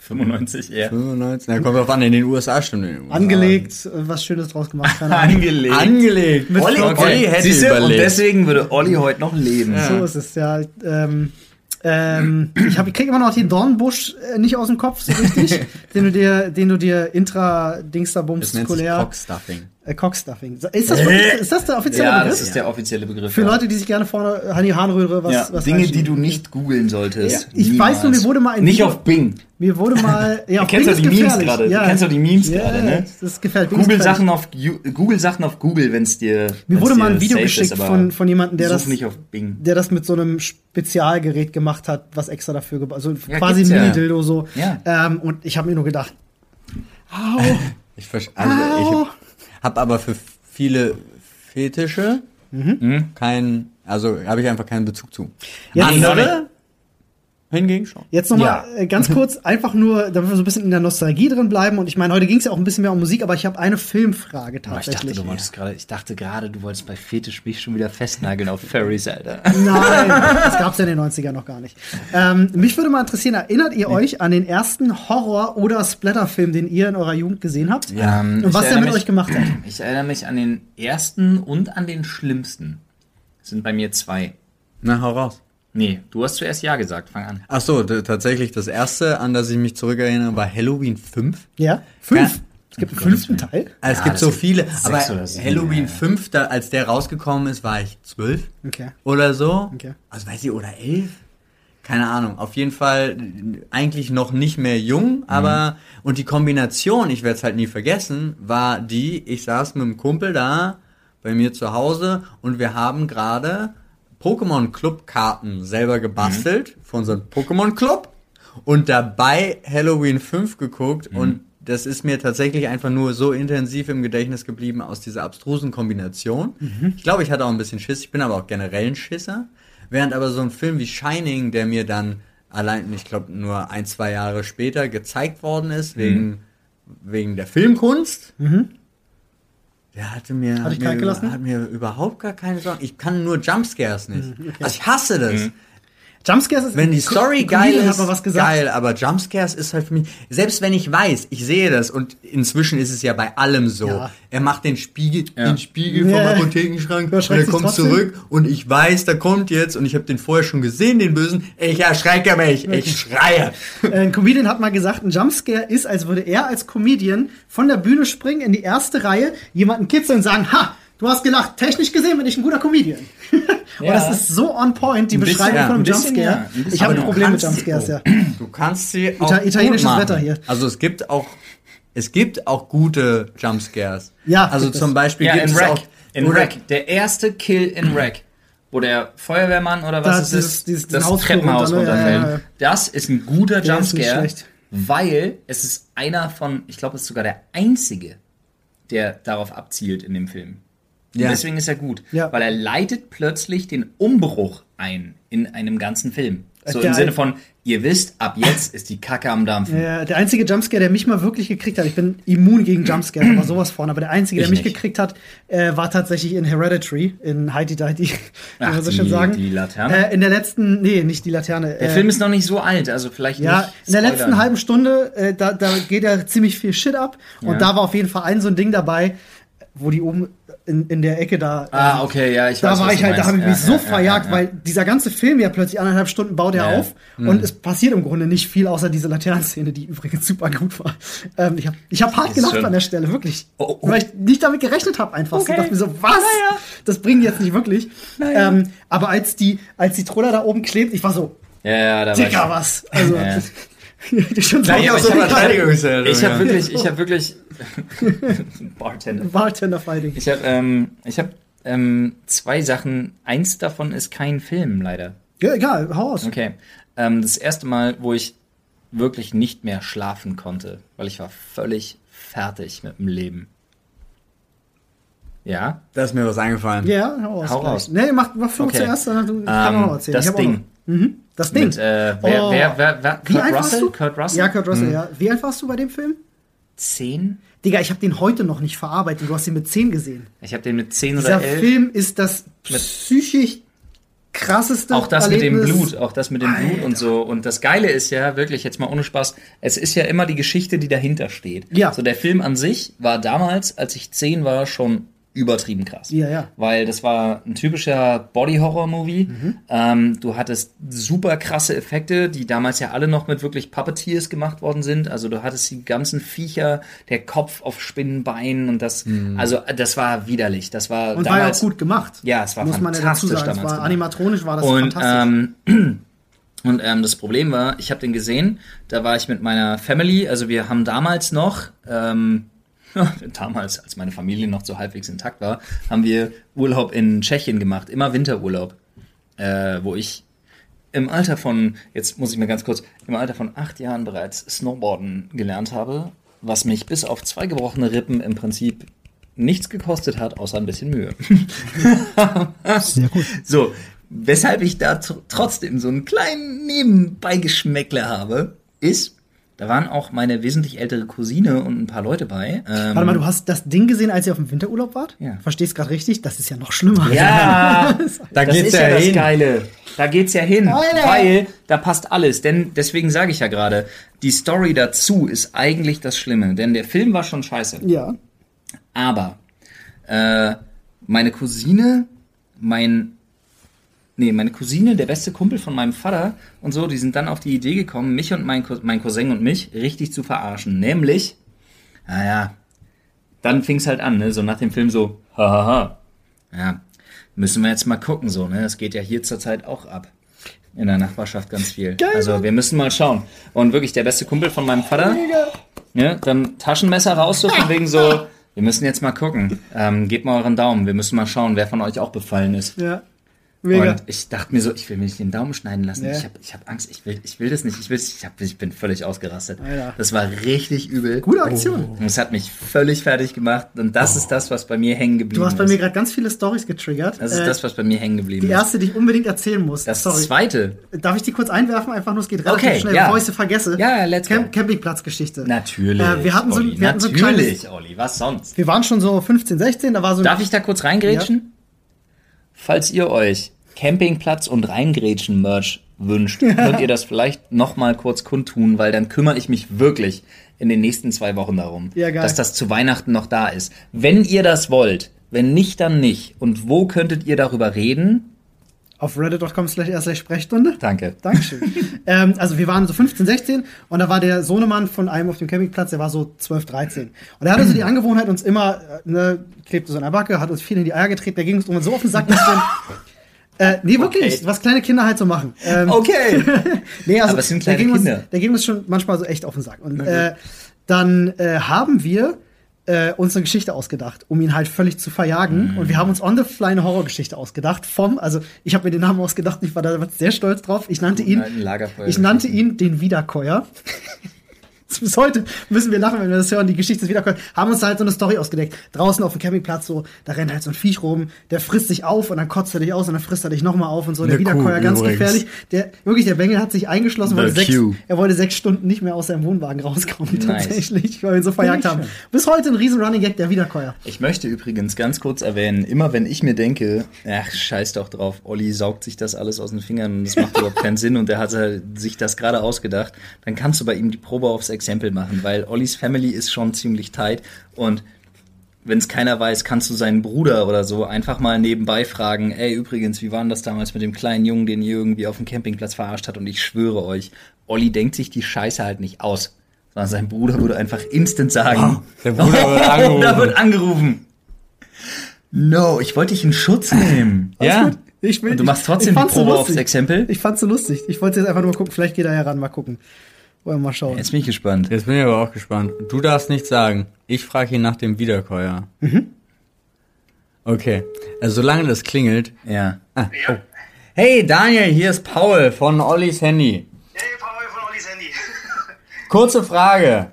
95 eher. 95? Na, kommt drauf an, in den USA stimmt. in den USA. Angelegt, äh, was Schönes draus gemacht. Angelegt. Angelegt. Mit Olli, Flop. Olli hätte Siehste, und überlebt. deswegen würde Olli heute noch leben. So ist es, ja. Ähm, ähm, ich, hab, ich krieg immer noch den Dornbusch äh, nicht aus dem Kopf, so richtig, den du dir, den du dir intra das nennt sich dingsterbumskulär Cockstuffing. äh, Cockstuffing. Ist das, wirklich, ist das der offizielle Ja, Begriff? das ist der offizielle Begriff. Für ja. Leute, die sich gerne vorne Hani Harnröhre was, ja, was Dinge, die du nicht googeln solltest. Ich weiß nur, mir wurde mal ein Nicht Video- auf Bing. Mir wurde mal. Ja, Du kennst doch die Memes gerade. Du kennst doch die Memes ja, gerade, ne? Das. Bing ist Google. Sachen auf Google Sachen auf Google, wenn es dir Mir wurde mal ein Video geschickt ist, von, von jemandem, der das, nicht auf Bing. der das mit so einem Spezialgerät gemacht hat, was extra dafür gebaut Also Ja, quasi ein gibt's ja. Mini-Dildo so. Ja. Ähm, und ich habe mir nur gedacht, Ich, versch- also ich habe aber für viele Fetische keinen, also habe ich einfach keinen Bezug zu. Jetzt- Andere hingegen schon. Jetzt nochmal Ja. äh, ganz kurz, einfach nur, damit wir so ein bisschen in der Nostalgie drin bleiben. Und ich meine, heute ging es ja auch ein bisschen mehr um Musik, aber ich habe eine Filmfrage Oh, ich dachte, tatsächlich. du wolltest gerade, ich dachte gerade, du wolltest bei Fetisch mich schon wieder festnageln auf Furries, Alter. Nein, das gab's ja in den 90ern noch gar nicht. Ähm, mich würde mal interessieren, erinnert ihr euch an den ersten Horror- oder Splatterfilm, den ihr in eurer Jugend gesehen habt? Ähm, Und was ich der mit erinnere euch gemacht hat? Ich erinnere mich an den ersten und an den schlimmsten. Das sind bei mir zwei. Na, hau raus. Nee, du hast zuerst Ja gesagt, fang an. Ach so, tatsächlich das erste, an das ich mich zurückerinnere, war Halloween 5. Ja? Fünf? Ja. Es gibt einen fünften Teil? Also es Ja, gibt so viele, aber Halloween ja. 5, da, als der rausgekommen ist, war ich zwölf Okay. oder so. Okay. Also weiß ich, oder elf? Keine Ahnung. Auf jeden Fall eigentlich noch nicht mehr jung, aber und die Kombination, ich werde es halt nie vergessen, war die, ich saß mit einem Kumpel da bei mir zu Hause und wir haben gerade Pokémon Club Karten selber gebastelt von unserem Pokémon Club und dabei Halloween 5 geguckt und das ist mir tatsächlich einfach nur so intensiv im Gedächtnis geblieben aus dieser abstrusen Kombination. Ich glaube, ich hatte auch ein bisschen Schiss. Ich bin aber auch generell ein Schisser. Während aber so ein Film wie Shining, der mir dann allein, ich glaube, nur ein, zwei Jahre später gezeigt worden ist, wegen, wegen der Filmkunst, der hatte mir, Hat mir über, hat mir überhaupt gar keine Sorgen. Ich kann nur Jumpscares nicht. Also ich hasse das. Jumpscares ist. Wenn die Story geil ist, hat mal was gesagt. geil, aber Jumpscares ist halt für mich, selbst wenn ich weiß, ich sehe das und inzwischen ist es ja bei allem so. Ja. Er macht den Spiegel, Ja. den Spiegel Ja. vom Apothekenschrank und er kommt trotzdem. zurück und ich weiß, da kommt jetzt und ich habe den vorher schon gesehen, den Bösen. Ich erschrecke mich, ich schreie. Äh, Ein Comedian hat mal gesagt, ein Jumpscare ist, als würde er als Comedian von der Bühne springen in die erste Reihe, jemanden kitzeln und sagen, ha, du hast gelacht. Technisch gesehen bin ich ein guter Comedian. und Ja. das ist so on point, die Ein bisschen, Beschreibung ja, von einem ein bisschen, Jumpscare. ja, ein ich habe ein Problem mit sie- Jumpscares, oh. ja. Du kannst sie auch Ita- italienisches gut machen. Wetter hier. Also es gibt auch, es gibt auch gute Jumpscares. Ja, Also gibt es. zum Beispiel Ja, gibt in es Wreck. auch In Wreck. Der erste Kill in Wreck. Wo der Feuerwehrmann oder was Da, es dieses- ist, dieses- das Hausflur Treppenhaus runter? Ja, runterfällt. ja, ja. Das ist ein guter Der Jumpscare, weil es ist einer von, ich glaube, es ist sogar der einzige, der darauf abzielt in dem Film. Und Ja. deswegen ist er gut, Ja. weil er leitet plötzlich den Umbruch ein in einem ganzen Film. So Der- im Sinne von, ihr wisst, ab jetzt ist die Kacke am Dampfen. Ja, der einzige Jumpscare, der mich mal wirklich gekriegt hat, ich bin immun gegen Jumpscares, aber sowas von, aber der einzige, der Ich mich nicht. gekriegt hat, äh, war tatsächlich in Hereditary, in Heidi Heidi, wie man so schön sagen. die Laterne? Äh, in der letzten, nee, nicht die Laterne. Der äh, Film ist noch nicht so alt, also vielleicht Ja, nicht. in der letzten halben Stunde, äh, da, da geht ja ziemlich viel Shit ab. Und Ja. da war auf jeden Fall ein so ein Ding dabei, wo die oben in, in der Ecke da. Ah, ähm, okay, ja, ich Da weiß, war was ich halt, da habe ich mich Ja, so ja, verjagt, ja, weil dieser ganze Film ja plötzlich anderthalb Stunden baut er auf und es passiert im Grunde nicht viel, außer diese Laternenszene, die übrigens super gut war. Ähm, ich habe ich hab hart Ist gelacht schön. an der Stelle, wirklich. Oh, oh. Weil ich nicht damit gerechnet habe einfach. Okay. Ich dachte mir so, was? Naja. Das bringt jetzt nicht wirklich. Ähm, aber als die, als die Troller da oben klebt, ich war so, Ja, ja, da Dicker, was? Also, Ja. Schon Naja, ich hab Verteidigungshelfer, Ich habe ja. wirklich, ich habe wirklich Bartender. Bartender Fighting. Ich habe, ähm, ich habe ähm, zwei Sachen. Eins davon ist kein Film, leider. Ja, egal, hau aus. Okay. Ähm, das erste Mal, wo ich wirklich nicht mehr schlafen konnte, weil ich war völlig fertig mit dem Leben. Ja. Da ist mir was eingefallen. Ja, hau aus. Hau raus. Nee, mach, mach Flo Okay. zuerst, dann du, ich kann Ähm, auch erzählen. das Ich hab auch Ding. Mhm, das Ding. Mit, äh, wer, Oh. wer, wer, wer, Wie Kurt alt warst Russell? du? Kurt Russell? Ja, Kurt Russell, Hm. ja. Wie alt warst du bei dem Film? Zehn? Digga, ich habe den heute noch nicht verarbeitet. Du hast ihn mit 10 gesehen. Ich habe den mit zehn Dieser oder elf. Film ist das psychisch krasseste Auch das mit dem Erlebnis. Blut, auch das mit dem Blut und so. Und das Geile ist ja, wirklich jetzt mal ohne Spaß, es ist ja immer die Geschichte, die dahinter steht. Ja. So der Film an sich war damals, als ich zehn war, schon übertrieben krass. Ja, ja. Weil das war ein typischer Body-Horror-Movie. Mhm. Ähm, du hattest super krasse Effekte, die damals ja alle noch mit wirklich Puppeteers gemacht worden sind. Also du hattest die ganzen Viecher, der Kopf auf Spinnenbeinen und das, also das war widerlich. Das war Und war ja auch damals, gut gemacht. Ja, es war Muss man ja dazu fantastisch sagen. Damals war animatronisch war das Und, fantastisch. ähm, und ähm, das Problem war, ich habe den gesehen, da war ich mit meiner Family, also wir haben damals noch, ähm, damals, als meine Familie noch so halbwegs intakt war, haben wir Urlaub in Tschechien gemacht, immer Winterurlaub, äh, wo ich im Alter von, jetzt muss ich mir ganz kurz, im Alter von acht Jahren bereits Snowboarden gelernt habe. was mich bis auf zwei gebrochene Rippen im Prinzip nichts gekostet hat, außer ein bisschen Mühe. Sehr gut. So, weshalb ich da tr- trotzdem so einen kleinen Nebenbeigeschmäckle habe, ist, da waren auch meine wesentlich ältere Cousine und ein paar Leute bei. Ähm, Warte mal, du hast das Ding gesehen, als ihr auf dem Winterurlaub wart? Ja. Verstehst gerade richtig? Das ist ja noch schlimmer. Ja, Da das geht's ist ja ja das hin. Geile. Da geht's ja hin, Alter. weil da passt alles. Denn deswegen sage ich ja gerade, die Story dazu ist eigentlich das Schlimme. Denn der Film war schon scheiße. Ja. Aber äh, meine Cousine, mein nee, meine Cousine, der beste Kumpel von meinem Vater und so, die sind dann auf die Idee gekommen, mich und mein, mein Cousin und mich richtig zu verarschen. Nämlich, naja, dann fing's halt an, ne? So nach dem Film so, hahaha. Ja, müssen wir jetzt mal gucken, so, ne? Das geht ja hier zurzeit auch ab. In der Nachbarschaft ganz viel. Geil, also wir müssen mal schauen. Und wirklich der beste Kumpel von meinem Vater, ja, dann Taschenmesser raus, so von wegen so, wir müssen jetzt mal gucken. Ähm, gebt mal euren Daumen, wir müssen mal schauen, wer von euch auch befallen ist. Ja. Mega. Und ich dachte mir so, ich will mir nicht den Daumen schneiden lassen. Ja. Ich habe ich hab Angst, ich will, ich will das nicht. Ich, will, ich, hab, ich bin völlig ausgerastet. Alter. Das war richtig übel. Gute Aktion. Und es hat mich völlig fertig gemacht. Und das ist das, was bei mir hängen geblieben Du hast bei ist. mir gerade ganz viele Stories getriggert. das ist Äh, das, was bei mir hängen geblieben die ist. erste, die ich unbedingt erzählen muss. Das Sorry. zweite. Darf ich die kurz einwerfen? Einfach nur, es geht relativ Okay, schnell, ja. bevor ich sie vergesse. Ja, ja, let's go. Camp Campingplatzgeschichte. Natürlich. Äh, wir hatten so, Olli, wir hatten so ein kleines, Natürlich, Olli. Was sonst? wir waren schon so 15, 16, da war so Darf ich da kurz reingrätschen? Falls ihr euch Campingplatz und Reingrätschen-Merch wünscht, könnt ihr das vielleicht noch mal kurz kundtun, weil dann kümmere ich mich wirklich in den nächsten zwei Wochen darum, Ja, dass das zu Weihnachten noch da ist. Wenn ihr das wollt, wenn nicht, dann nicht. Und wo könntet ihr darüber reden? Auf reddit.com slash Sprechstunde. Danke. Dankeschön. ähm, also wir waren so 15, 16 und da war der Sohnemann von einem auf dem Campingplatz, der war so 12, 13. Und er hatte so die Angewohnheit, uns immer, äh, ne, klebte so in der Backe, hat uns viel in die Eier getreten, der ging uns immer so auf den Sack, dass wir, äh, nee, wirklich, Okay. was kleine Kinder halt so machen. Ähm, Okay. Nee, also Aber es sind der kleine ging Kinder. Uns, der ging uns schon manchmal so echt auf den Sack. Und äh, dann äh, haben wir äh, uns eine Geschichte ausgedacht, um ihn halt völlig zu verjagen. Mhm. Und wir haben uns on the fly eine Horrorgeschichte ausgedacht. Vom, also ich habe mir den Namen ausgedacht, ich war da sehr stolz drauf. Ich nannte ihn, alten Lagerfeuer- ich nannte ihn den Wiederkäuer. Bis heute müssen wir lachen, wenn wir das hören, die Geschichte des Wiederkäuers. Haben uns da halt so eine Story ausgedeckt. Draußen auf dem Campingplatz so, da rennt halt so ein Viech rum, der frisst sich auf und dann kotzt er dich aus und dann frisst er dich nochmal auf und so. Der Wiederkäuer ganz übrigens. gefährlich. Der, wirklich, der Bengel hat sich eingeschlossen, wollte sechs, er wollte sechs Stunden nicht mehr aus seinem Wohnwagen rauskommen, Nice. tatsächlich, weil wir ihn so verjagt haben. Bis heute ein riesen Running Gag, der Wiederkäuer. Ich möchte übrigens ganz kurz erwähnen, immer wenn ich mir denke, ach, scheiß doch drauf, Olli saugt sich das alles aus den Fingern und das macht überhaupt keinen Sinn und der hat sich das gerade ausgedacht, dann kannst du bei ihm die Probe aufs Exempel machen, weil Ollis Family ist schon ziemlich tight und wenn es keiner weiß, kannst du seinen Bruder oder so einfach mal nebenbei fragen, ey, übrigens, wie war denn das damals mit dem kleinen Jungen, den ihr irgendwie auf dem Campingplatz verarscht hat? Und ich schwöre euch, Olli denkt sich die Scheiße halt nicht aus, sondern sein Bruder würde einfach instant sagen, Der Bruder wird da angerufen. wird angerufen. No, ich wollte dich in Schutz nehmen. Ja? Gut. Ich will, Und du machst trotzdem ich die fand's so Probe aufs. Exempel? Ich fand's so lustig. Ich wollte jetzt einfach nur gucken, vielleicht geht er heran, mal gucken. Wollen wir mal schauen. Jetzt bin ich gespannt. Jetzt bin ich aber auch gespannt. Du darfst nichts sagen. Ich frage ihn nach dem Wiederkäuer. Okay. Also solange das klingelt. Ja. Ah, oh. Hey Daniel, hier ist Paul von Ollis Handy. Hey, Paul von Ollis Handy. Kurze Frage.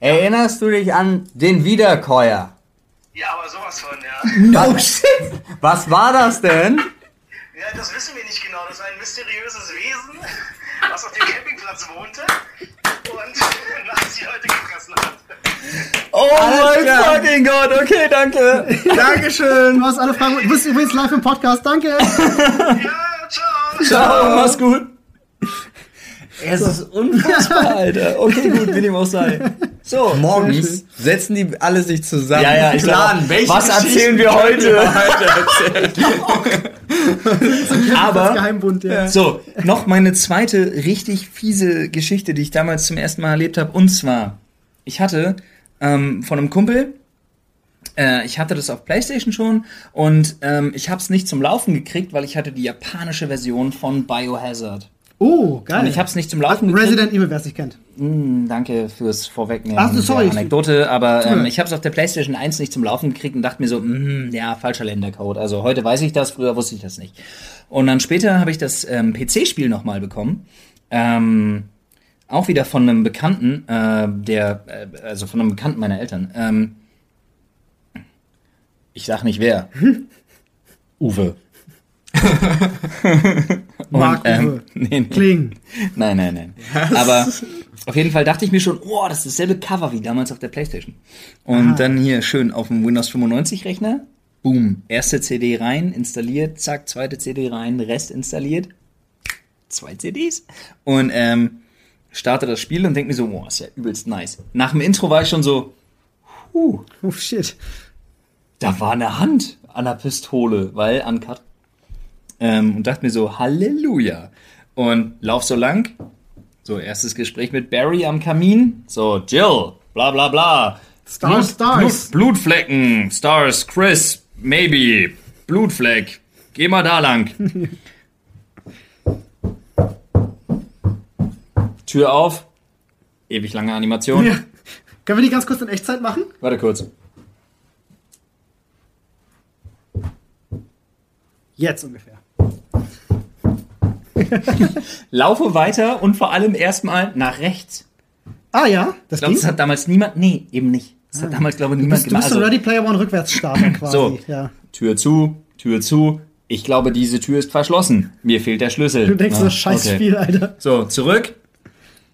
Erinnerst du dich an den Wiederkäuer? Ja, aber sowas von, ja. No shit. Was war das denn? Ja, das wissen wir nicht genau. Das war ein mysteriöses Was auf dem Campingplatz wohnte und nachts die Leute gefressen hat. Oh mein fucking Gott. Okay, danke. Dankeschön. Du hast alle Fragen. Du bist übrigens live im Podcast. Danke. Ja, ciao. Ciao, mach's gut. Es ist unfassbar, Alter. Okay, gut, wie dem auch sei. So, Morgens setzen die alle sich zusammen. Ja, ja, ich planen, glaub, welche was erzählen wir heute? Aber Geheimbund, ja. So, noch meine zweite richtig fiese Geschichte, die ich damals zum ersten Mal erlebt habe. Und zwar, ich hatte ähm, von einem Kumpel, äh, ich hatte das auf PlayStation schon und ähm, ich habe es nicht zum Laufen gekriegt, weil ich hatte die japanische Version von Biohazard. Oh, geil. Und ich habe es nicht zum Laufen gekriegt. Resident Evil, wer es nicht kennt. Hm, danke fürs Vorwegnehmen Ach so, sorry. der Anekdote, aber ähm, ich habe es auf der PlayStation 1 nicht zum Laufen gekriegt und dachte mir so, mm, ja, falscher Ländercode. Also heute weiß ich das, früher wusste ich das nicht. Und dann später habe ich das ähm, PC-Spiel nochmal bekommen. Ähm, auch wieder von einem Bekannten, äh, der, äh, also von einem Bekannten meiner Eltern. Ähm, ich sag nicht wer. Uwe. Mark ähm, nee, nee. Kling. Nein, nein, nein. Aber auf jeden Fall dachte ich mir schon, oh, das ist dasselbe Cover wie damals auf der Playstation. Und Ah. dann hier schön auf dem Windows 95 Rechner. Boom. Erste CD rein, installiert, zack, zweite CD rein, Rest installiert. Zwei CDs. Und ähm, starte das Spiel und denke mir so, oh, ist ja übelst nice. Nach dem Intro war ich schon so, huh, Oh shit. da war eine Hand an der Pistole, weil uncut. Ähm, und dachte mir so, Halleluja. Und lauf so lang. So, erstes Gespräch mit Barry am Kamin. So, Jill, bla bla bla. Stars, Stars. Blut, Blutflecken, Stars, Chris, maybe. Blutfleck. Geh mal da lang. Tür auf. Ewig lange Animation. Ja. Können wir die ganz kurz in Echtzeit machen? Warte kurz. Jetzt ungefähr. Laufe weiter und vor allem erstmal nach rechts. Ah ja, das Ich glaube, ging. das hat damals niemand. Nee, eben nicht. Das hat damals, glaube ich, Du niemand bist, du bist gemacht. so Also, Ready Player One Rückwärtsstarter quasi. So. Ja. Tür zu, Tür zu. Ich glaube, diese Tür ist verschlossen. Mir fehlt der Schlüssel. Du denkst Ah, so, scheiß okay. Spiel, Alter. So, zurück.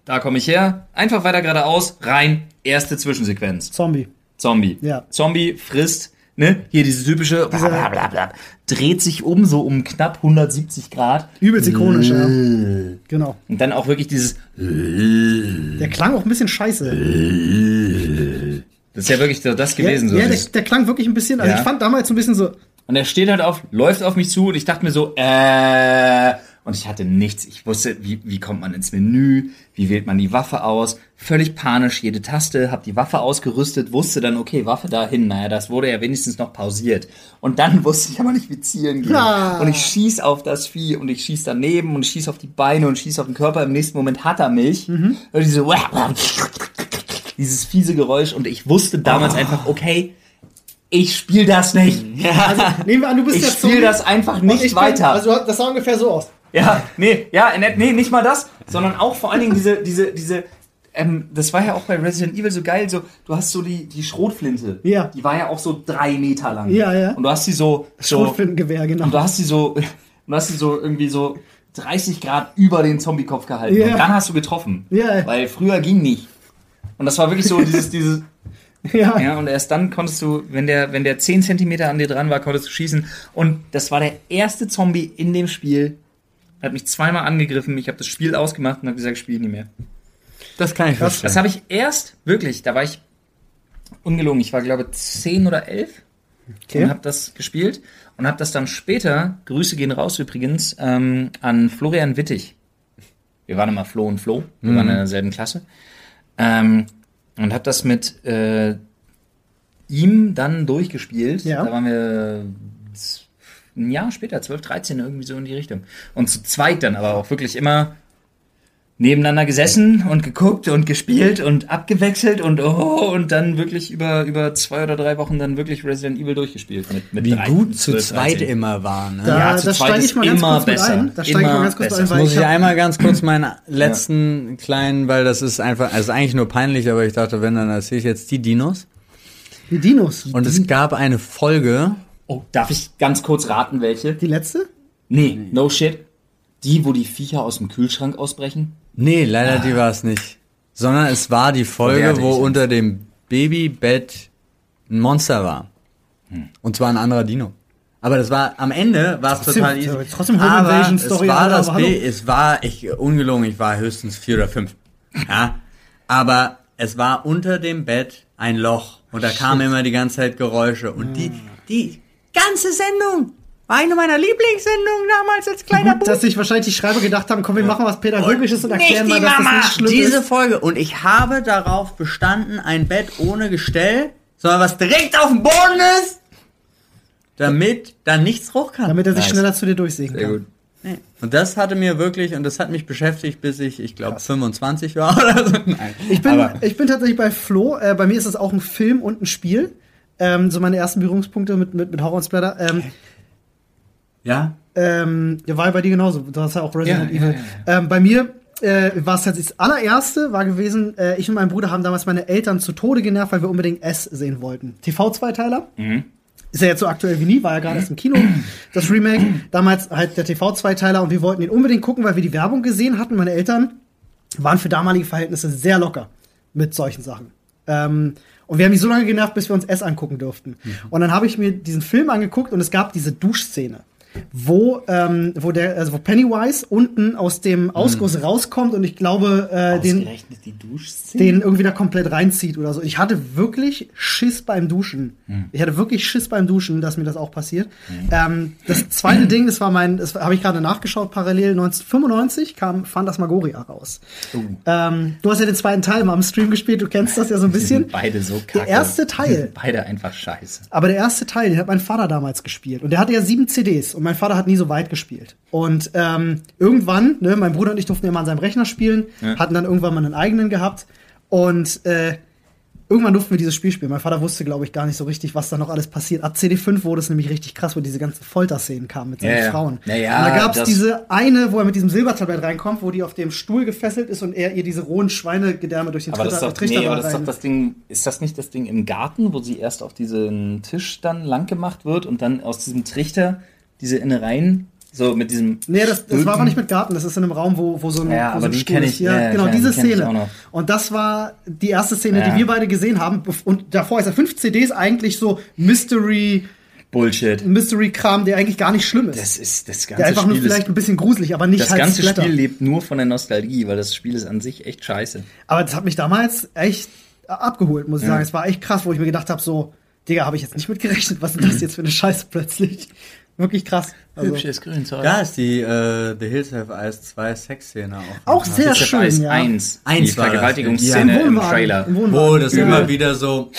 Da komme ich her. Einfach weiter geradeaus. Rein. Erste Zwischensequenz. Zombie. Zombie. Ja. Zombie frisst, ne? Hier diese typische, blablabla, dreht sich um, so um knapp 170 Grad. Übelst ikonisch, ja. Genau. Und dann auch wirklich dieses, Der klang auch ein bisschen scheiße. das ist ja wirklich so das gewesen. ja, so ja der, dieses- der klang wirklich ein bisschen, also Ja. ich fand damals so ein bisschen so, Und er steht halt auf, läuft auf mich zu und ich dachte mir so, äh, und ich hatte nichts. Ich wusste, wie, wie kommt man ins Menü, wie wählt man die Waffe aus. Völlig panisch, jede Taste, hab die Waffe ausgerüstet, wusste dann, okay, Waffe dahin. Naja, das wurde ja wenigstens noch pausiert. Und dann wusste ich aber nicht, wie zielen geht. Ah. Und ich schieß auf das Vieh und ich schieß daneben und ich schieß auf die Beine und schieß auf den Körper. Im nächsten Moment hat er mich. Und diese, dieses fiese Geräusch und ich wusste damals einfach, okay, ich spiel das nicht. nehmen wir an, du bist Ich der spiele Zombie das einfach nicht ich bin- weiter. Also das sah ungefähr so aus. Ja, nee, ja, ne- nee, nicht mal das, sondern auch vor allen Dingen diese, diese, diese, ähm, das war ja auch bei Resident Evil so geil, so, du hast so die, die Schrotflinte. Ja. Die war ja auch so drei Meter lang. Ja, ja. Und du hast die so, so, Schrotflintengewehr, genau. und du hast die so, und du hast die so irgendwie so 30 Grad über den Zombie-Kopf gehalten. Ja. Und dann hast du getroffen. Ja. Weil früher ging nicht. Und das war wirklich so dieses, dieses, Ja. ja, und erst dann konntest du, wenn der, wenn der 10 Zentimeter an dir dran war, konntest du schießen. Und das war der erste Zombie in dem Spiel. Hat mich zweimal angegriffen. Ich habe das Spiel ausgemacht und habe gesagt, ich spiele nie mehr. Das kann ich Das verstehen. habe ich erst, wirklich, da war ich ungelogen. Ich war, glaube 10 oder 11 Okay. und habe das gespielt und habe das dann später, Grüße gehen raus übrigens, ähm, an Florian Wittig. Wir waren immer Flo und Flo, wir waren in derselben Klasse. Ähm, und habe das mit äh, ihm dann durchgespielt. Ja. Da waren wir ein Jahr später, 12, 13, irgendwie so in die Richtung. Und zu zweit dann aber auch wirklich immer nebeneinander gesessen und geguckt und gespielt und abgewechselt und oh, und dann wirklich über, über zwei oder drei Wochen dann wirklich Resident Evil durchgespielt. Mit, mit Wie 13, gut zu 12, zweit 13. immer war, ne? Da, Ja, zu da zweit steige ist ich mal ganz immer besser. ein. Da steige ich Immer mal ganz kurz besser. ein, weil Muss ich ich einmal ganz kurz meinen letzten kleinen, weil das ist einfach, also eigentlich nur peinlich, aber ich dachte, wenn, dann erzähle ich jetzt die Dinos. die Dinos. Und es gab eine Folge, Oh, darf ich ganz kurz raten, welche? Die letzte? Nee, no shit. Die, wo die Viecher aus dem Kühlschrank ausbrechen? nee, leider die war es nicht, sondern es war die Folge, wo unter dem Babybett ein Monster war. Und zwar ein anderer Dino. Aber das war, am Ende war es total easy. trotzdem aber Invasion es Story, war Alter, das aber B, es war, ich, ungelogen, ich war höchstens vier oder fünf. Ja. Aber es war unter dem Bett ein Loch und da kamen immer die ganze Zeit Geräusche und die, die ganze Sendung war eine meiner Lieblingssendungen damals als kleiner Gut, dass sich wahrscheinlich die Schreiber gedacht haben, komm, wir machen was Pädagogisches und, erklären mal, dass das nicht schlimm Diese ist. Folge. Und ich habe darauf bestanden, ein Bett ohne Gestell, sondern was direkt auf dem Boden ist, damit da nichts hoch kann. Damit er sich Nice. schneller zu dir durchsägen Sehr kann. gut. Nee. Und das hatte mir wirklich, und das hat mich beschäftigt, bis ich, ich glaube, 25 war oder so. Nein. Ich bin, Aber ich bin tatsächlich bei Flo. Äh, bei mir ist es auch ein Film und ein Spiel. Ähm, so meine ersten Berührungspunkte mit, mit, mit Horror und Splatter. Ähm, ja, ähm, ja, war ja bei dir genauso. Du hast ja auch Resident Ja, Evil. ja, Ähm, bei mir äh, war es das allererste, war gewesen, äh, ich und mein Bruder haben damals meine Eltern zu Tode genervt, weil wir unbedingt S sehen wollten. TV-Zweiteiler. Ist ja jetzt so aktuell wie nie, war ja gerade erst im Kino, das Remake. Damals halt der TV-Zweiteiler und wir wollten ihn unbedingt gucken, weil wir die Werbung gesehen hatten. Meine Eltern waren für damalige Verhältnisse sehr locker mit solchen Sachen. Ähm, und wir haben die so lange genervt, bis wir uns S angucken durften. Und dann habe ich mir diesen Film angeguckt und es gab diese Duschszene, wo, ähm, wo, der, also wo Pennywise unten aus dem Ausguss rauskommt und ich glaube, äh, den, den irgendwie da komplett reinzieht oder so. Ich hatte wirklich Schiss beim Duschen. Ich hatte wirklich Schiss beim Duschen, dass mir das auch passiert. Ähm, das zweite Ding, das war mein, das habe ich gerade nachgeschaut, parallel 1995 kam Phantasmagoria raus. Ähm, du hast ja den zweiten Teil mal am Stream gespielt, du kennst das ja so ein Die bisschen. sind beide so kacke. Der erste Die Teil. sind beide einfach scheiße. Aber der erste Teil, den hat mein Vater damals gespielt. Und der hatte ja sieben CDs. Und mein Vater hat nie so weit gespielt. Und ähm, irgendwann, ne, mein Bruder und ich durften mal an seinem Rechner spielen, Ja. hatten dann irgendwann mal einen eigenen gehabt. Und äh, irgendwann durften wir dieses Spiel spielen. Mein Vater wusste, glaube ich, gar nicht so richtig, was da noch alles passiert. Ab CD5 wurde es nämlich richtig krass, wo diese ganzen Folterszenen kamen mit seinen Ja. Frauen. Ja, ja, und da gab es diese eine, wo er mit diesem Silbertablett reinkommt, wo die auf dem Stuhl gefesselt ist und er ihr diese rohen Schweinegedärme durch den Aber das ist Trichter, doch, Trichter nee, aber das ist doch das Ding, ist das nicht das Ding im Garten, wo sie erst auf diesen Tisch dann lang gemacht wird und dann aus diesem Trichter diese Innereien, so mit diesem. Nee, das, das war aber nicht mit Garten, das ist in einem Raum, wo, wo so ein, Ja, wo so ein die Stuhl ist. ich, Ja, ja, genau, diese Szene. Und das war die erste Szene, Ja. die wir beide gesehen haben. Und davor ist ja fünf CDs eigentlich so Mystery, Bullshit. Mystery-Kram, der eigentlich gar nicht schlimm ist. Das ist das ganze der einfach nur Spiel. vielleicht ist, ein bisschen gruselig, aber nicht das halt ganze Splatter. Spiel lebt nur von der Nostalgie, weil das Spiel ist an sich echt scheiße. Aber das hat mich damals echt abgeholt, muss ich sagen. Es war echt krass, wo ich mir gedacht habe, so, Digga, habe ich jetzt nicht mit gerechnet. Was ist denn das jetzt für eine Scheiße plötzlich? Wirklich krass. Also, Hübsches Grünzeug. Da ist die äh, The Hills Have Eyes 2 Sexszene auch. auch sehr schön, Eyes ja. 1, Eins die war das. Vergewaltigungsszene Im im Trailer. Im. Wo das ja. immer wieder so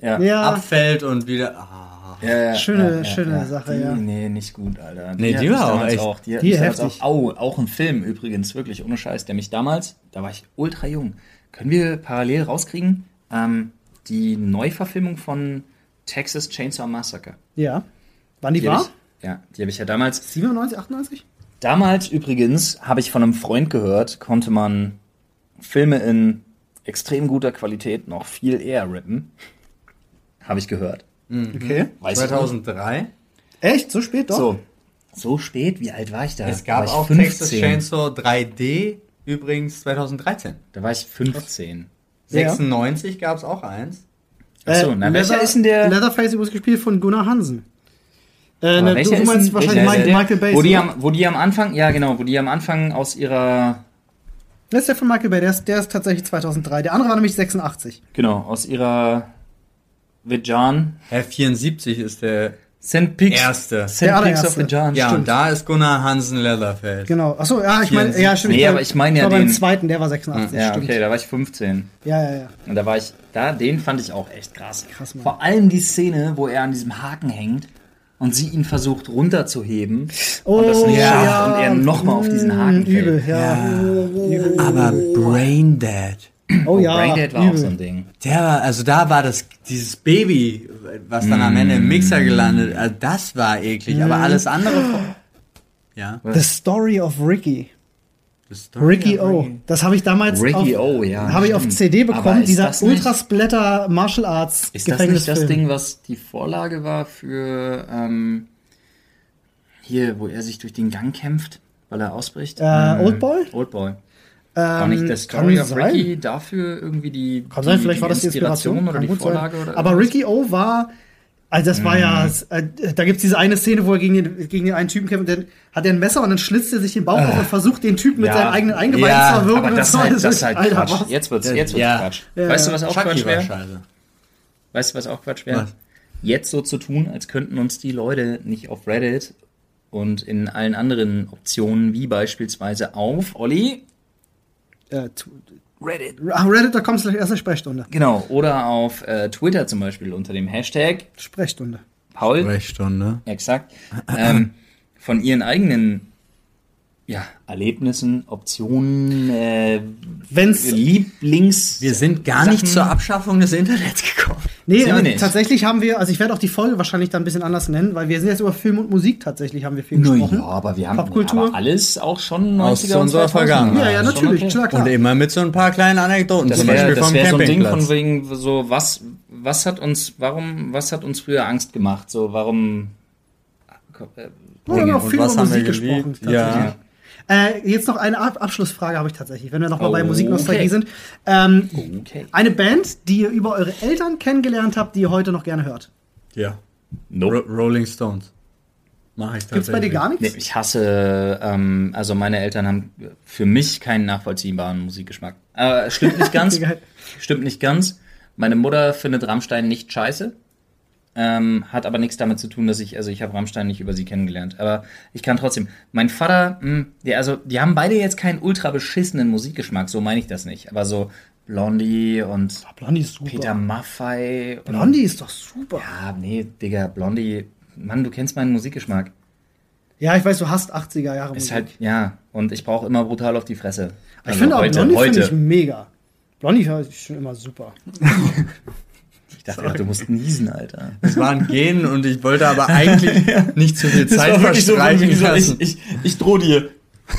Ja. Abfällt und wieder. Ah. Ja, ja, Schöne- schöne Sache, die, ja. Nee, nicht gut, Alter. Nee, hat die war auch damals echt- Auch, die die heftig. auch, au, auch ein Film übrigens, wirklich, ohne Scheiß, der mich damals, da war ich ultra jung. Können wir parallel rauskriegen? Ähm, die Neuverfilmung von Texas Chainsaw Massacre. ja. Wann die, Die war? Ja, die habe ich ja damals 97, 98? Damals übrigens habe ich von einem Freund gehört, konnte man Filme in extrem guter Qualität noch viel eher rippen. Habe ich gehört. Okay. Weiß ich nicht. 2003. Echt? So spät doch? So. So spät? Wie alt war ich da? Es gab auch 15. Texas Chainsaw 3D übrigens 2013. Da war ich 15. Ja. 96 gab es auch eins. Achso, na, welcher ist denn der? Leatherface übrigens gespielt von Gunnar Hansen. Äh, ne, du, meinst wahrscheinlich Michael, der? Michael Bay. Wo die, am, wo die am Anfang, ja genau, wo die am Anfang aus ihrer, Das ist der von Michael Bay, der ist, der ist tatsächlich 2003. Der andere war nämlich 86. genau, aus ihrer Vijan, Herr 74 ist der St. Pigs, erste. St. Der of allererste. Vijan, Ja, stimmt. und da ist Gunnar Hansen Leatherface. Genau. Achso, ja, ich meine, 74. ja, stimmt. Nee, aber ich meine ja war beim den- zweiten, der war 86. Ja, stimmt. okay, da war ich 15. Ja, ja, ja. Und da war ich, da, den fand ich auch echt krass. Krass, Mann. Vor allem die Szene, wo er an diesem Haken hängt und sie ihn versucht runterzuheben und das nicht Oh, schafft ja. und er nochmal auf diesen Haken Mm, Übel, fällt. ja. Aber Braindead. Oh, ja. Braindead war auch übel. so ein Ding. Der war, also da war das, dieses Baby, was dann am Ende im Mixer gelandet, also das war eklig, aber alles andere. Ja. The Story of Ricky. Ricky ja, O. Das habe ich damals Ricky auf, O, ja, habe ich auf. CD bekommen, dieser Ultrasplatter Martial Arts Ist das nicht das. Ding, was die Vorlage war für ähm, hier, wo er sich durch den Gang kämpft, weil er ausbricht? Äh, Oldboy? Oldboy. War nicht der Ähm, Story of sein. Ricky dafür irgendwie die, Kann sein, die, vielleicht war das die Inspiration, oder die Vorlage sein. oder Aber? Ricky O war, also das war ja, äh, da gibt's diese eine Szene, wo er gegen den, gegen den einen Typen kämpft, und dann hat er ein Messer und dann schlitzt er sich den Bauch auf und versucht den Typen mit Ah. Ja. seinen eigenen Eingeweiden Ja, zu erwürgen. Aber das ist so. halt, Das das ist halt Alter, Quatsch. was? Jetzt wird's, jetzt wird's Ja. Quatsch. Ja, weißt du, was auch Chucky Quatsch war wäre? Weißt du, was auch Quatsch wäre? Jetzt so zu tun, als könnten uns die Leute nicht auf Reddit und in allen anderen Optionen, wie beispielsweise auf Olli, Äh, Reddit. Reddit.com slash erste Sprechstunde. Genau, oder auf äh, Twitter zum Beispiel unter dem Hashtag Sprechstunde. Paul, Sprechstunde. exakt, ähm, von ihren eigenen ja, Erlebnissen, Optionen, äh, Wenn's, Lieblings... Wir sind gar nicht Sachen- zur Abschaffung des Internets gekommen. Nee, Sind wir nicht. tatsächlich haben wir, also ich werde auch die Folge wahrscheinlich dann ein bisschen anders nennen, weil wir sind jetzt über Film und Musik tatsächlich haben wir viel gesprochen. ja, aber wir haben Popkultur. aber alles auch schon 90er Aus und unserer 2000er. Vergangenheit. Ja, ja, natürlich, okay. klar, klar. Und immer mit so ein paar kleinen Anekdoten, Das zum wäre Beispiel das vom wär so ein Ding Campingplatz. von wegen so was was hat uns warum was hat uns früher Angst gemacht so warum äh, wir haben auch viel was über haben wir Musik gesprochen. Ja. Äh, jetzt noch eine Ab Abschlussfrage habe ich tatsächlich, wenn wir noch mal bei Okay. Musiknostalgie sind. Ähm, okay Eine Band, die ihr über eure Eltern kennengelernt habt, die ihr heute noch gerne hört. Ja. nope. Ro Rolling Stones. Mach ich. Gibt's bei dir gar nichts? Nee, ich hasse, ähm, also meine Eltern haben für mich keinen nachvollziehbaren Musikgeschmack. Äh, stimmt nicht ganz. Okay, stimmt nicht ganz. Meine Mutter findet Rammstein nicht scheiße. Ähm, hat aber nichts damit zu tun, dass ich, also ich habe Rammstein nicht über sie kennengelernt. Aber ich kann trotzdem. Mein Vater, mh, der, also, die haben beide jetzt keinen ultra beschissenen Musikgeschmack, so meine ich das nicht. Aber so Blondie und Blondie ist super. Peter Maffei. Blondie ist doch super. Ja, nee, Digga, Blondie. Mann, du kennst meinen Musikgeschmack. Ja, ich weiß, du hast 80er Jahre Ist Musik. halt, ja, und ich brauche immer brutal auf die Fresse. ich Also finde auch heute, Blondie finde ich mega. Blondie höre ich schon immer super. Ich dachte, gerade, du musst niesen, Alter. Das war ein Gen und ich wollte aber eigentlich nicht zu viel Zeit wirklich so, verstreichen so lassen. ich, ich, ich droh dir.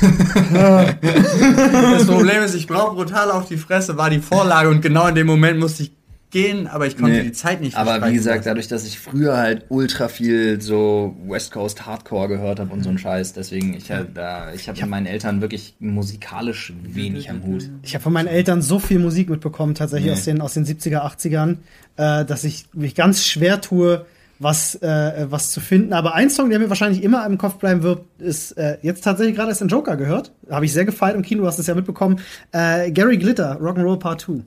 Das Problem ist, ich brauche brutal auf die Fresse, war die Vorlage und genau in dem Moment musste ich gehen, aber ich konnte Nee. die Zeit nicht Aber wie gesagt, dadurch, dass ich früher halt ultra viel so West Coast Hardcore gehört habe und so ein Scheiß, deswegen ich halt da, ich habe mit meinen Eltern wirklich musikalisch wenig am Hut. Ich habe von meinen Eltern so viel Musik mitbekommen, tatsächlich Nee. aus, den, aus den 70er, 80ern, äh, dass ich mich ganz schwer tue, was, äh, was zu finden. Aber ein Song, der mir wahrscheinlich immer im Kopf bleiben wird, ist äh, jetzt tatsächlich gerade erst in Joker gehört. Habe ich sehr gefeiert im Kino, du hast es ja mitbekommen. Äh, Gary Glitter, Rock'n'Roll Part 2.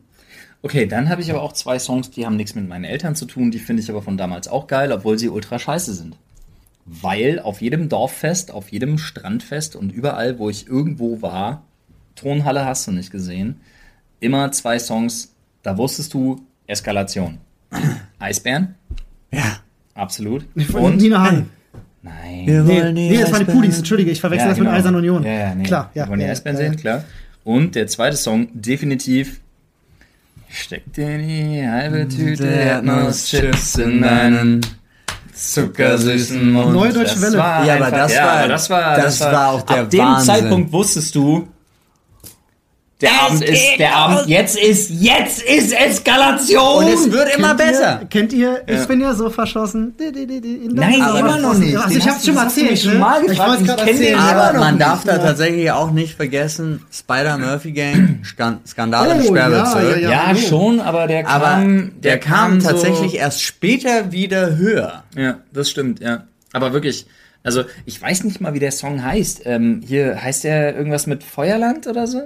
Okay, dann habe ich aber auch zwei Songs, die haben nichts mit meinen Eltern zu tun, die finde ich aber von damals auch geil, obwohl sie ultra scheiße sind. Weil auf jedem Dorffest, auf jedem Strandfest und überall, wo ich irgendwo war, Tonhalle hast du nicht gesehen, immer zwei Songs, da wusstest du Eskalation. Eisbären, Ja. absolut. Und Nina Hagen. nein. Wir Nee, nee, das waren die Eisbären. Pudis, entschuldige, ich verwechsel das mit genau. Eisern Union. Ja, ja, nee. Klar, ja. Wir wollen die ja, Eisbären ja, sehen, klar. Und der zweite Song, definitiv. Steck dir die halbe Tüte Erdnusschips in deinen zuckersüßen Mund. Neue Deutsche Das Welle. war Ja, aber das ja, war- aber das war, das war auch der Ab dem Wahnsinn. Zeitpunkt wusstest du, der Abend ist, der Abend, jetzt ist, jetzt ist Eskalation! Und es wird immer Kennt ihr- besser. Kennt ihr, ich bin ja so in Nein, dein immer noch nicht. Also ich hab's schon mal erzählt. schon ne? mal Ich gefragt. wollte Ich gerade kenn den erzählen. aber Aber noch man nicht, darf da ja. tatsächlich auch nicht vergessen, Spider-Murphy Gang, Skan Skandal im Oh, Sperrbezirk. ja, Ja, hallo. schon, aber der kam, Aber der, kam, so- tatsächlich erst später wieder höher. Ja, das stimmt, ja. Aber wirklich, also ich weiß nicht mal, wie der Song heißt. Ähm, hier heißt der irgendwas mit Feuerland oder so?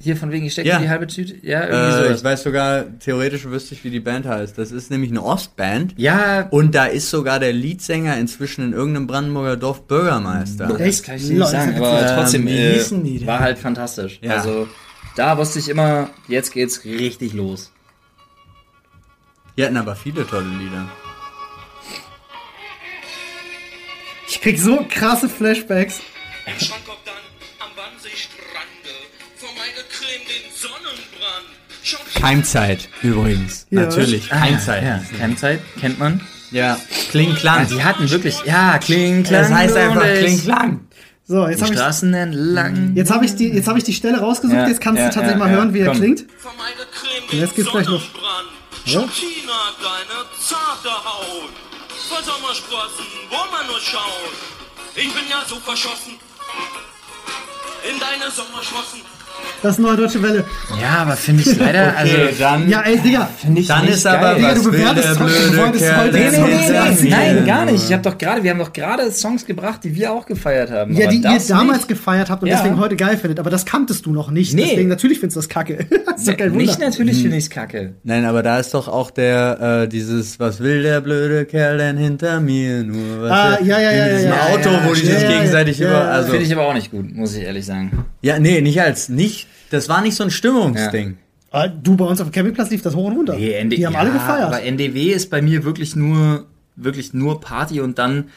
Hier von wegen, ich stecke Ja. die halbe Tüte. Ja, irgendwie Äh, sowas. ich weiß sogar, theoretisch wüsste ich, wie die Band heißt. Das ist nämlich eine Ostband. Ja, Und da ist sogar der Leadsänger inzwischen in irgendeinem Brandenburger Dorf Bürgermeister. das kann ich nicht sagen, aber ist- trotzdem, Ähm, wie äh, hießen die denn? war halt fantastisch. Ja. Also da wusste ich immer, jetzt geht's richtig los. Die hatten aber viele tolle Lieder. Ich krieg so krasse Flashbacks. Im dann Keimzeit übrigens. Ja. Natürlich, Keimzeit. Ja, Keimzeit, kennt man. Ja, Kling Ja, Klang. die hatten wirklich, ja, kling, klang. das heißt einfach. Kling Klang. So, jetzt Die habe ich, Straßen entlang. jetzt hab ich, die, jetzt hab ich die Stelle rausgesucht. Ja, jetzt kannst ja, du tatsächlich ja, mal ja, hören, wie er komm. klingt. Und jetzt geht's gleich los. Ja? China, deine zarte Haut. Voll Sommersprossen, wo man nur schaut. Ich bin ja so verschossen. In deine Sommersprossen. Das ist neue deutsche Welle. Ja, aber finde ich leider, also dann, Ja, ey, Digga. finde ich dann nicht ist aber. Digga, was du will bewertest der heute- du blöde wolltest Kerl heute Nee, nee, nee, Nein, gar nicht. Ich habe doch gerade, wir haben doch gerade Songs gebracht, die wir auch gefeiert haben. Ja, die ihr das damals nicht. gefeiert habt und Ja. deswegen heute geil findet. Aber das kanntest du noch nicht. Nee. Deswegen natürlich findest du das kacke. das ist doch kein Wunder. Nicht natürlich finde ich's kacke. Nein, aber da ist doch auch der, äh, dieses, was will der blöde Kerl denn hinter mir nur? Was Ah, will- ja, ja, ja, in diesem ja, ja, Auto, wo die sich gegenseitig über, also, Finde ich aber auch nicht gut, muss ich ehrlich sagen. ja, nee, nicht als, nicht, das war nicht so ein Stimmungsding. Ah, Du, bei uns auf dem Campingplatz lief das hoch und runter. Nee, ND die haben ja, alle gefeiert. Aber NDW ist bei mir wirklich nur, wirklich nur Party und dann,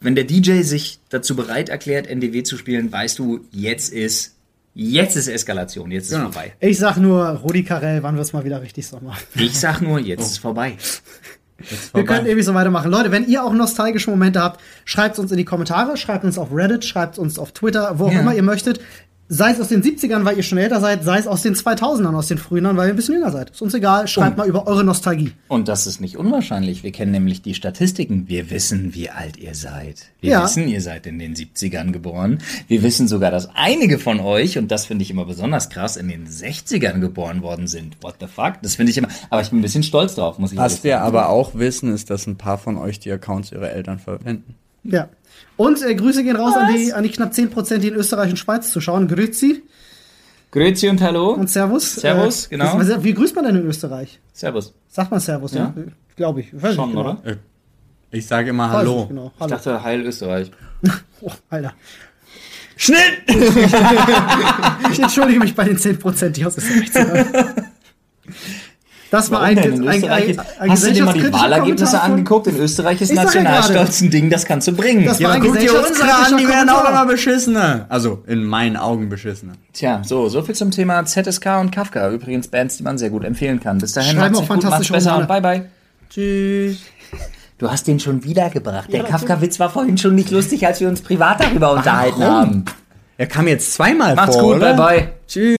wenn der DJ sich dazu bereit erklärt, NDW zu spielen, weißt du, jetzt ist, Jetzt ist Eskalation, jetzt ist Genau. vorbei. Ich sag nur, Rudi Carell, wann wird's mal wieder richtig Sommer? Ich sag nur, jetzt ist vorbei. Wir können ewig so weitermachen. Leute, wenn ihr auch nostalgische Momente habt, schreibt uns in die Kommentare, schreibt uns auf Reddit, schreibt uns auf Twitter, wo auch Ja. immer ihr möchtet. Sei es aus den 70ern, weil ihr schon älter seid, sei es aus den 2000ern, aus den früheren, weil ihr ein bisschen jünger seid. Ist uns egal, schreibt Und- mal über eure Nostalgie. Und das ist nicht unwahrscheinlich. Wir kennen nämlich die Statistiken. Wir wissen, wie alt ihr seid. Wir Ja. wissen, ihr seid in den 70ern geboren. Wir wissen sogar, dass einige von euch, und das finde ich immer besonders krass, in den 60ern geboren worden sind. What the fuck? Das finde ich immer, aber ich bin ein bisschen stolz drauf, muss ich Was ehrlich wir sagen. aber auch wissen, ist, dass ein paar von euch die Accounts ihrer Eltern verwenden. Ja. Und äh, Grüße gehen raus an die, an die knapp 10%, die in Österreich und Schweiz zuschauen. Grüezi Grüezi und Hallo. und Servus. Servus, Äh, genau. das- Wie grüßt man denn in Österreich? Servus. Sagt man Servus, ja? Ja. Glaube ich. Weiß Schon, genau. oder? Ich sage immer Hallo. nicht Genau. Ich Hallo. dachte, Heil Österreich. Oh, Alter. Schnitt! Ich entschuldige mich bei den 10%, die aus Österreich zuhören. Das war Warum ein, ein, ein, ist- ein Hast du dir mal die Wahlergebnisse angeguckt? In Österreich ist ja Nationalstolz ein Ding, das kannst du bringen. Das ja. ein Guck dir unsere an, die werden auch immer beschissener. Also, in meinen Augen beschissener. Tja, so, so viel zum Thema ZSK und Kafka. Übrigens Bands, die man sehr gut empfehlen kann. Bis dahin Schreiben macht's auch gut, macht's besser und bye bye. Tschüss. Du hast den schon wiedergebracht. Der Kafka-Witz war vorhin schon nicht lustig, als wir uns privat darüber unterhalten haben. Er kam jetzt zweimal Macht's vor, gut, oder? bye bye. Tschüss.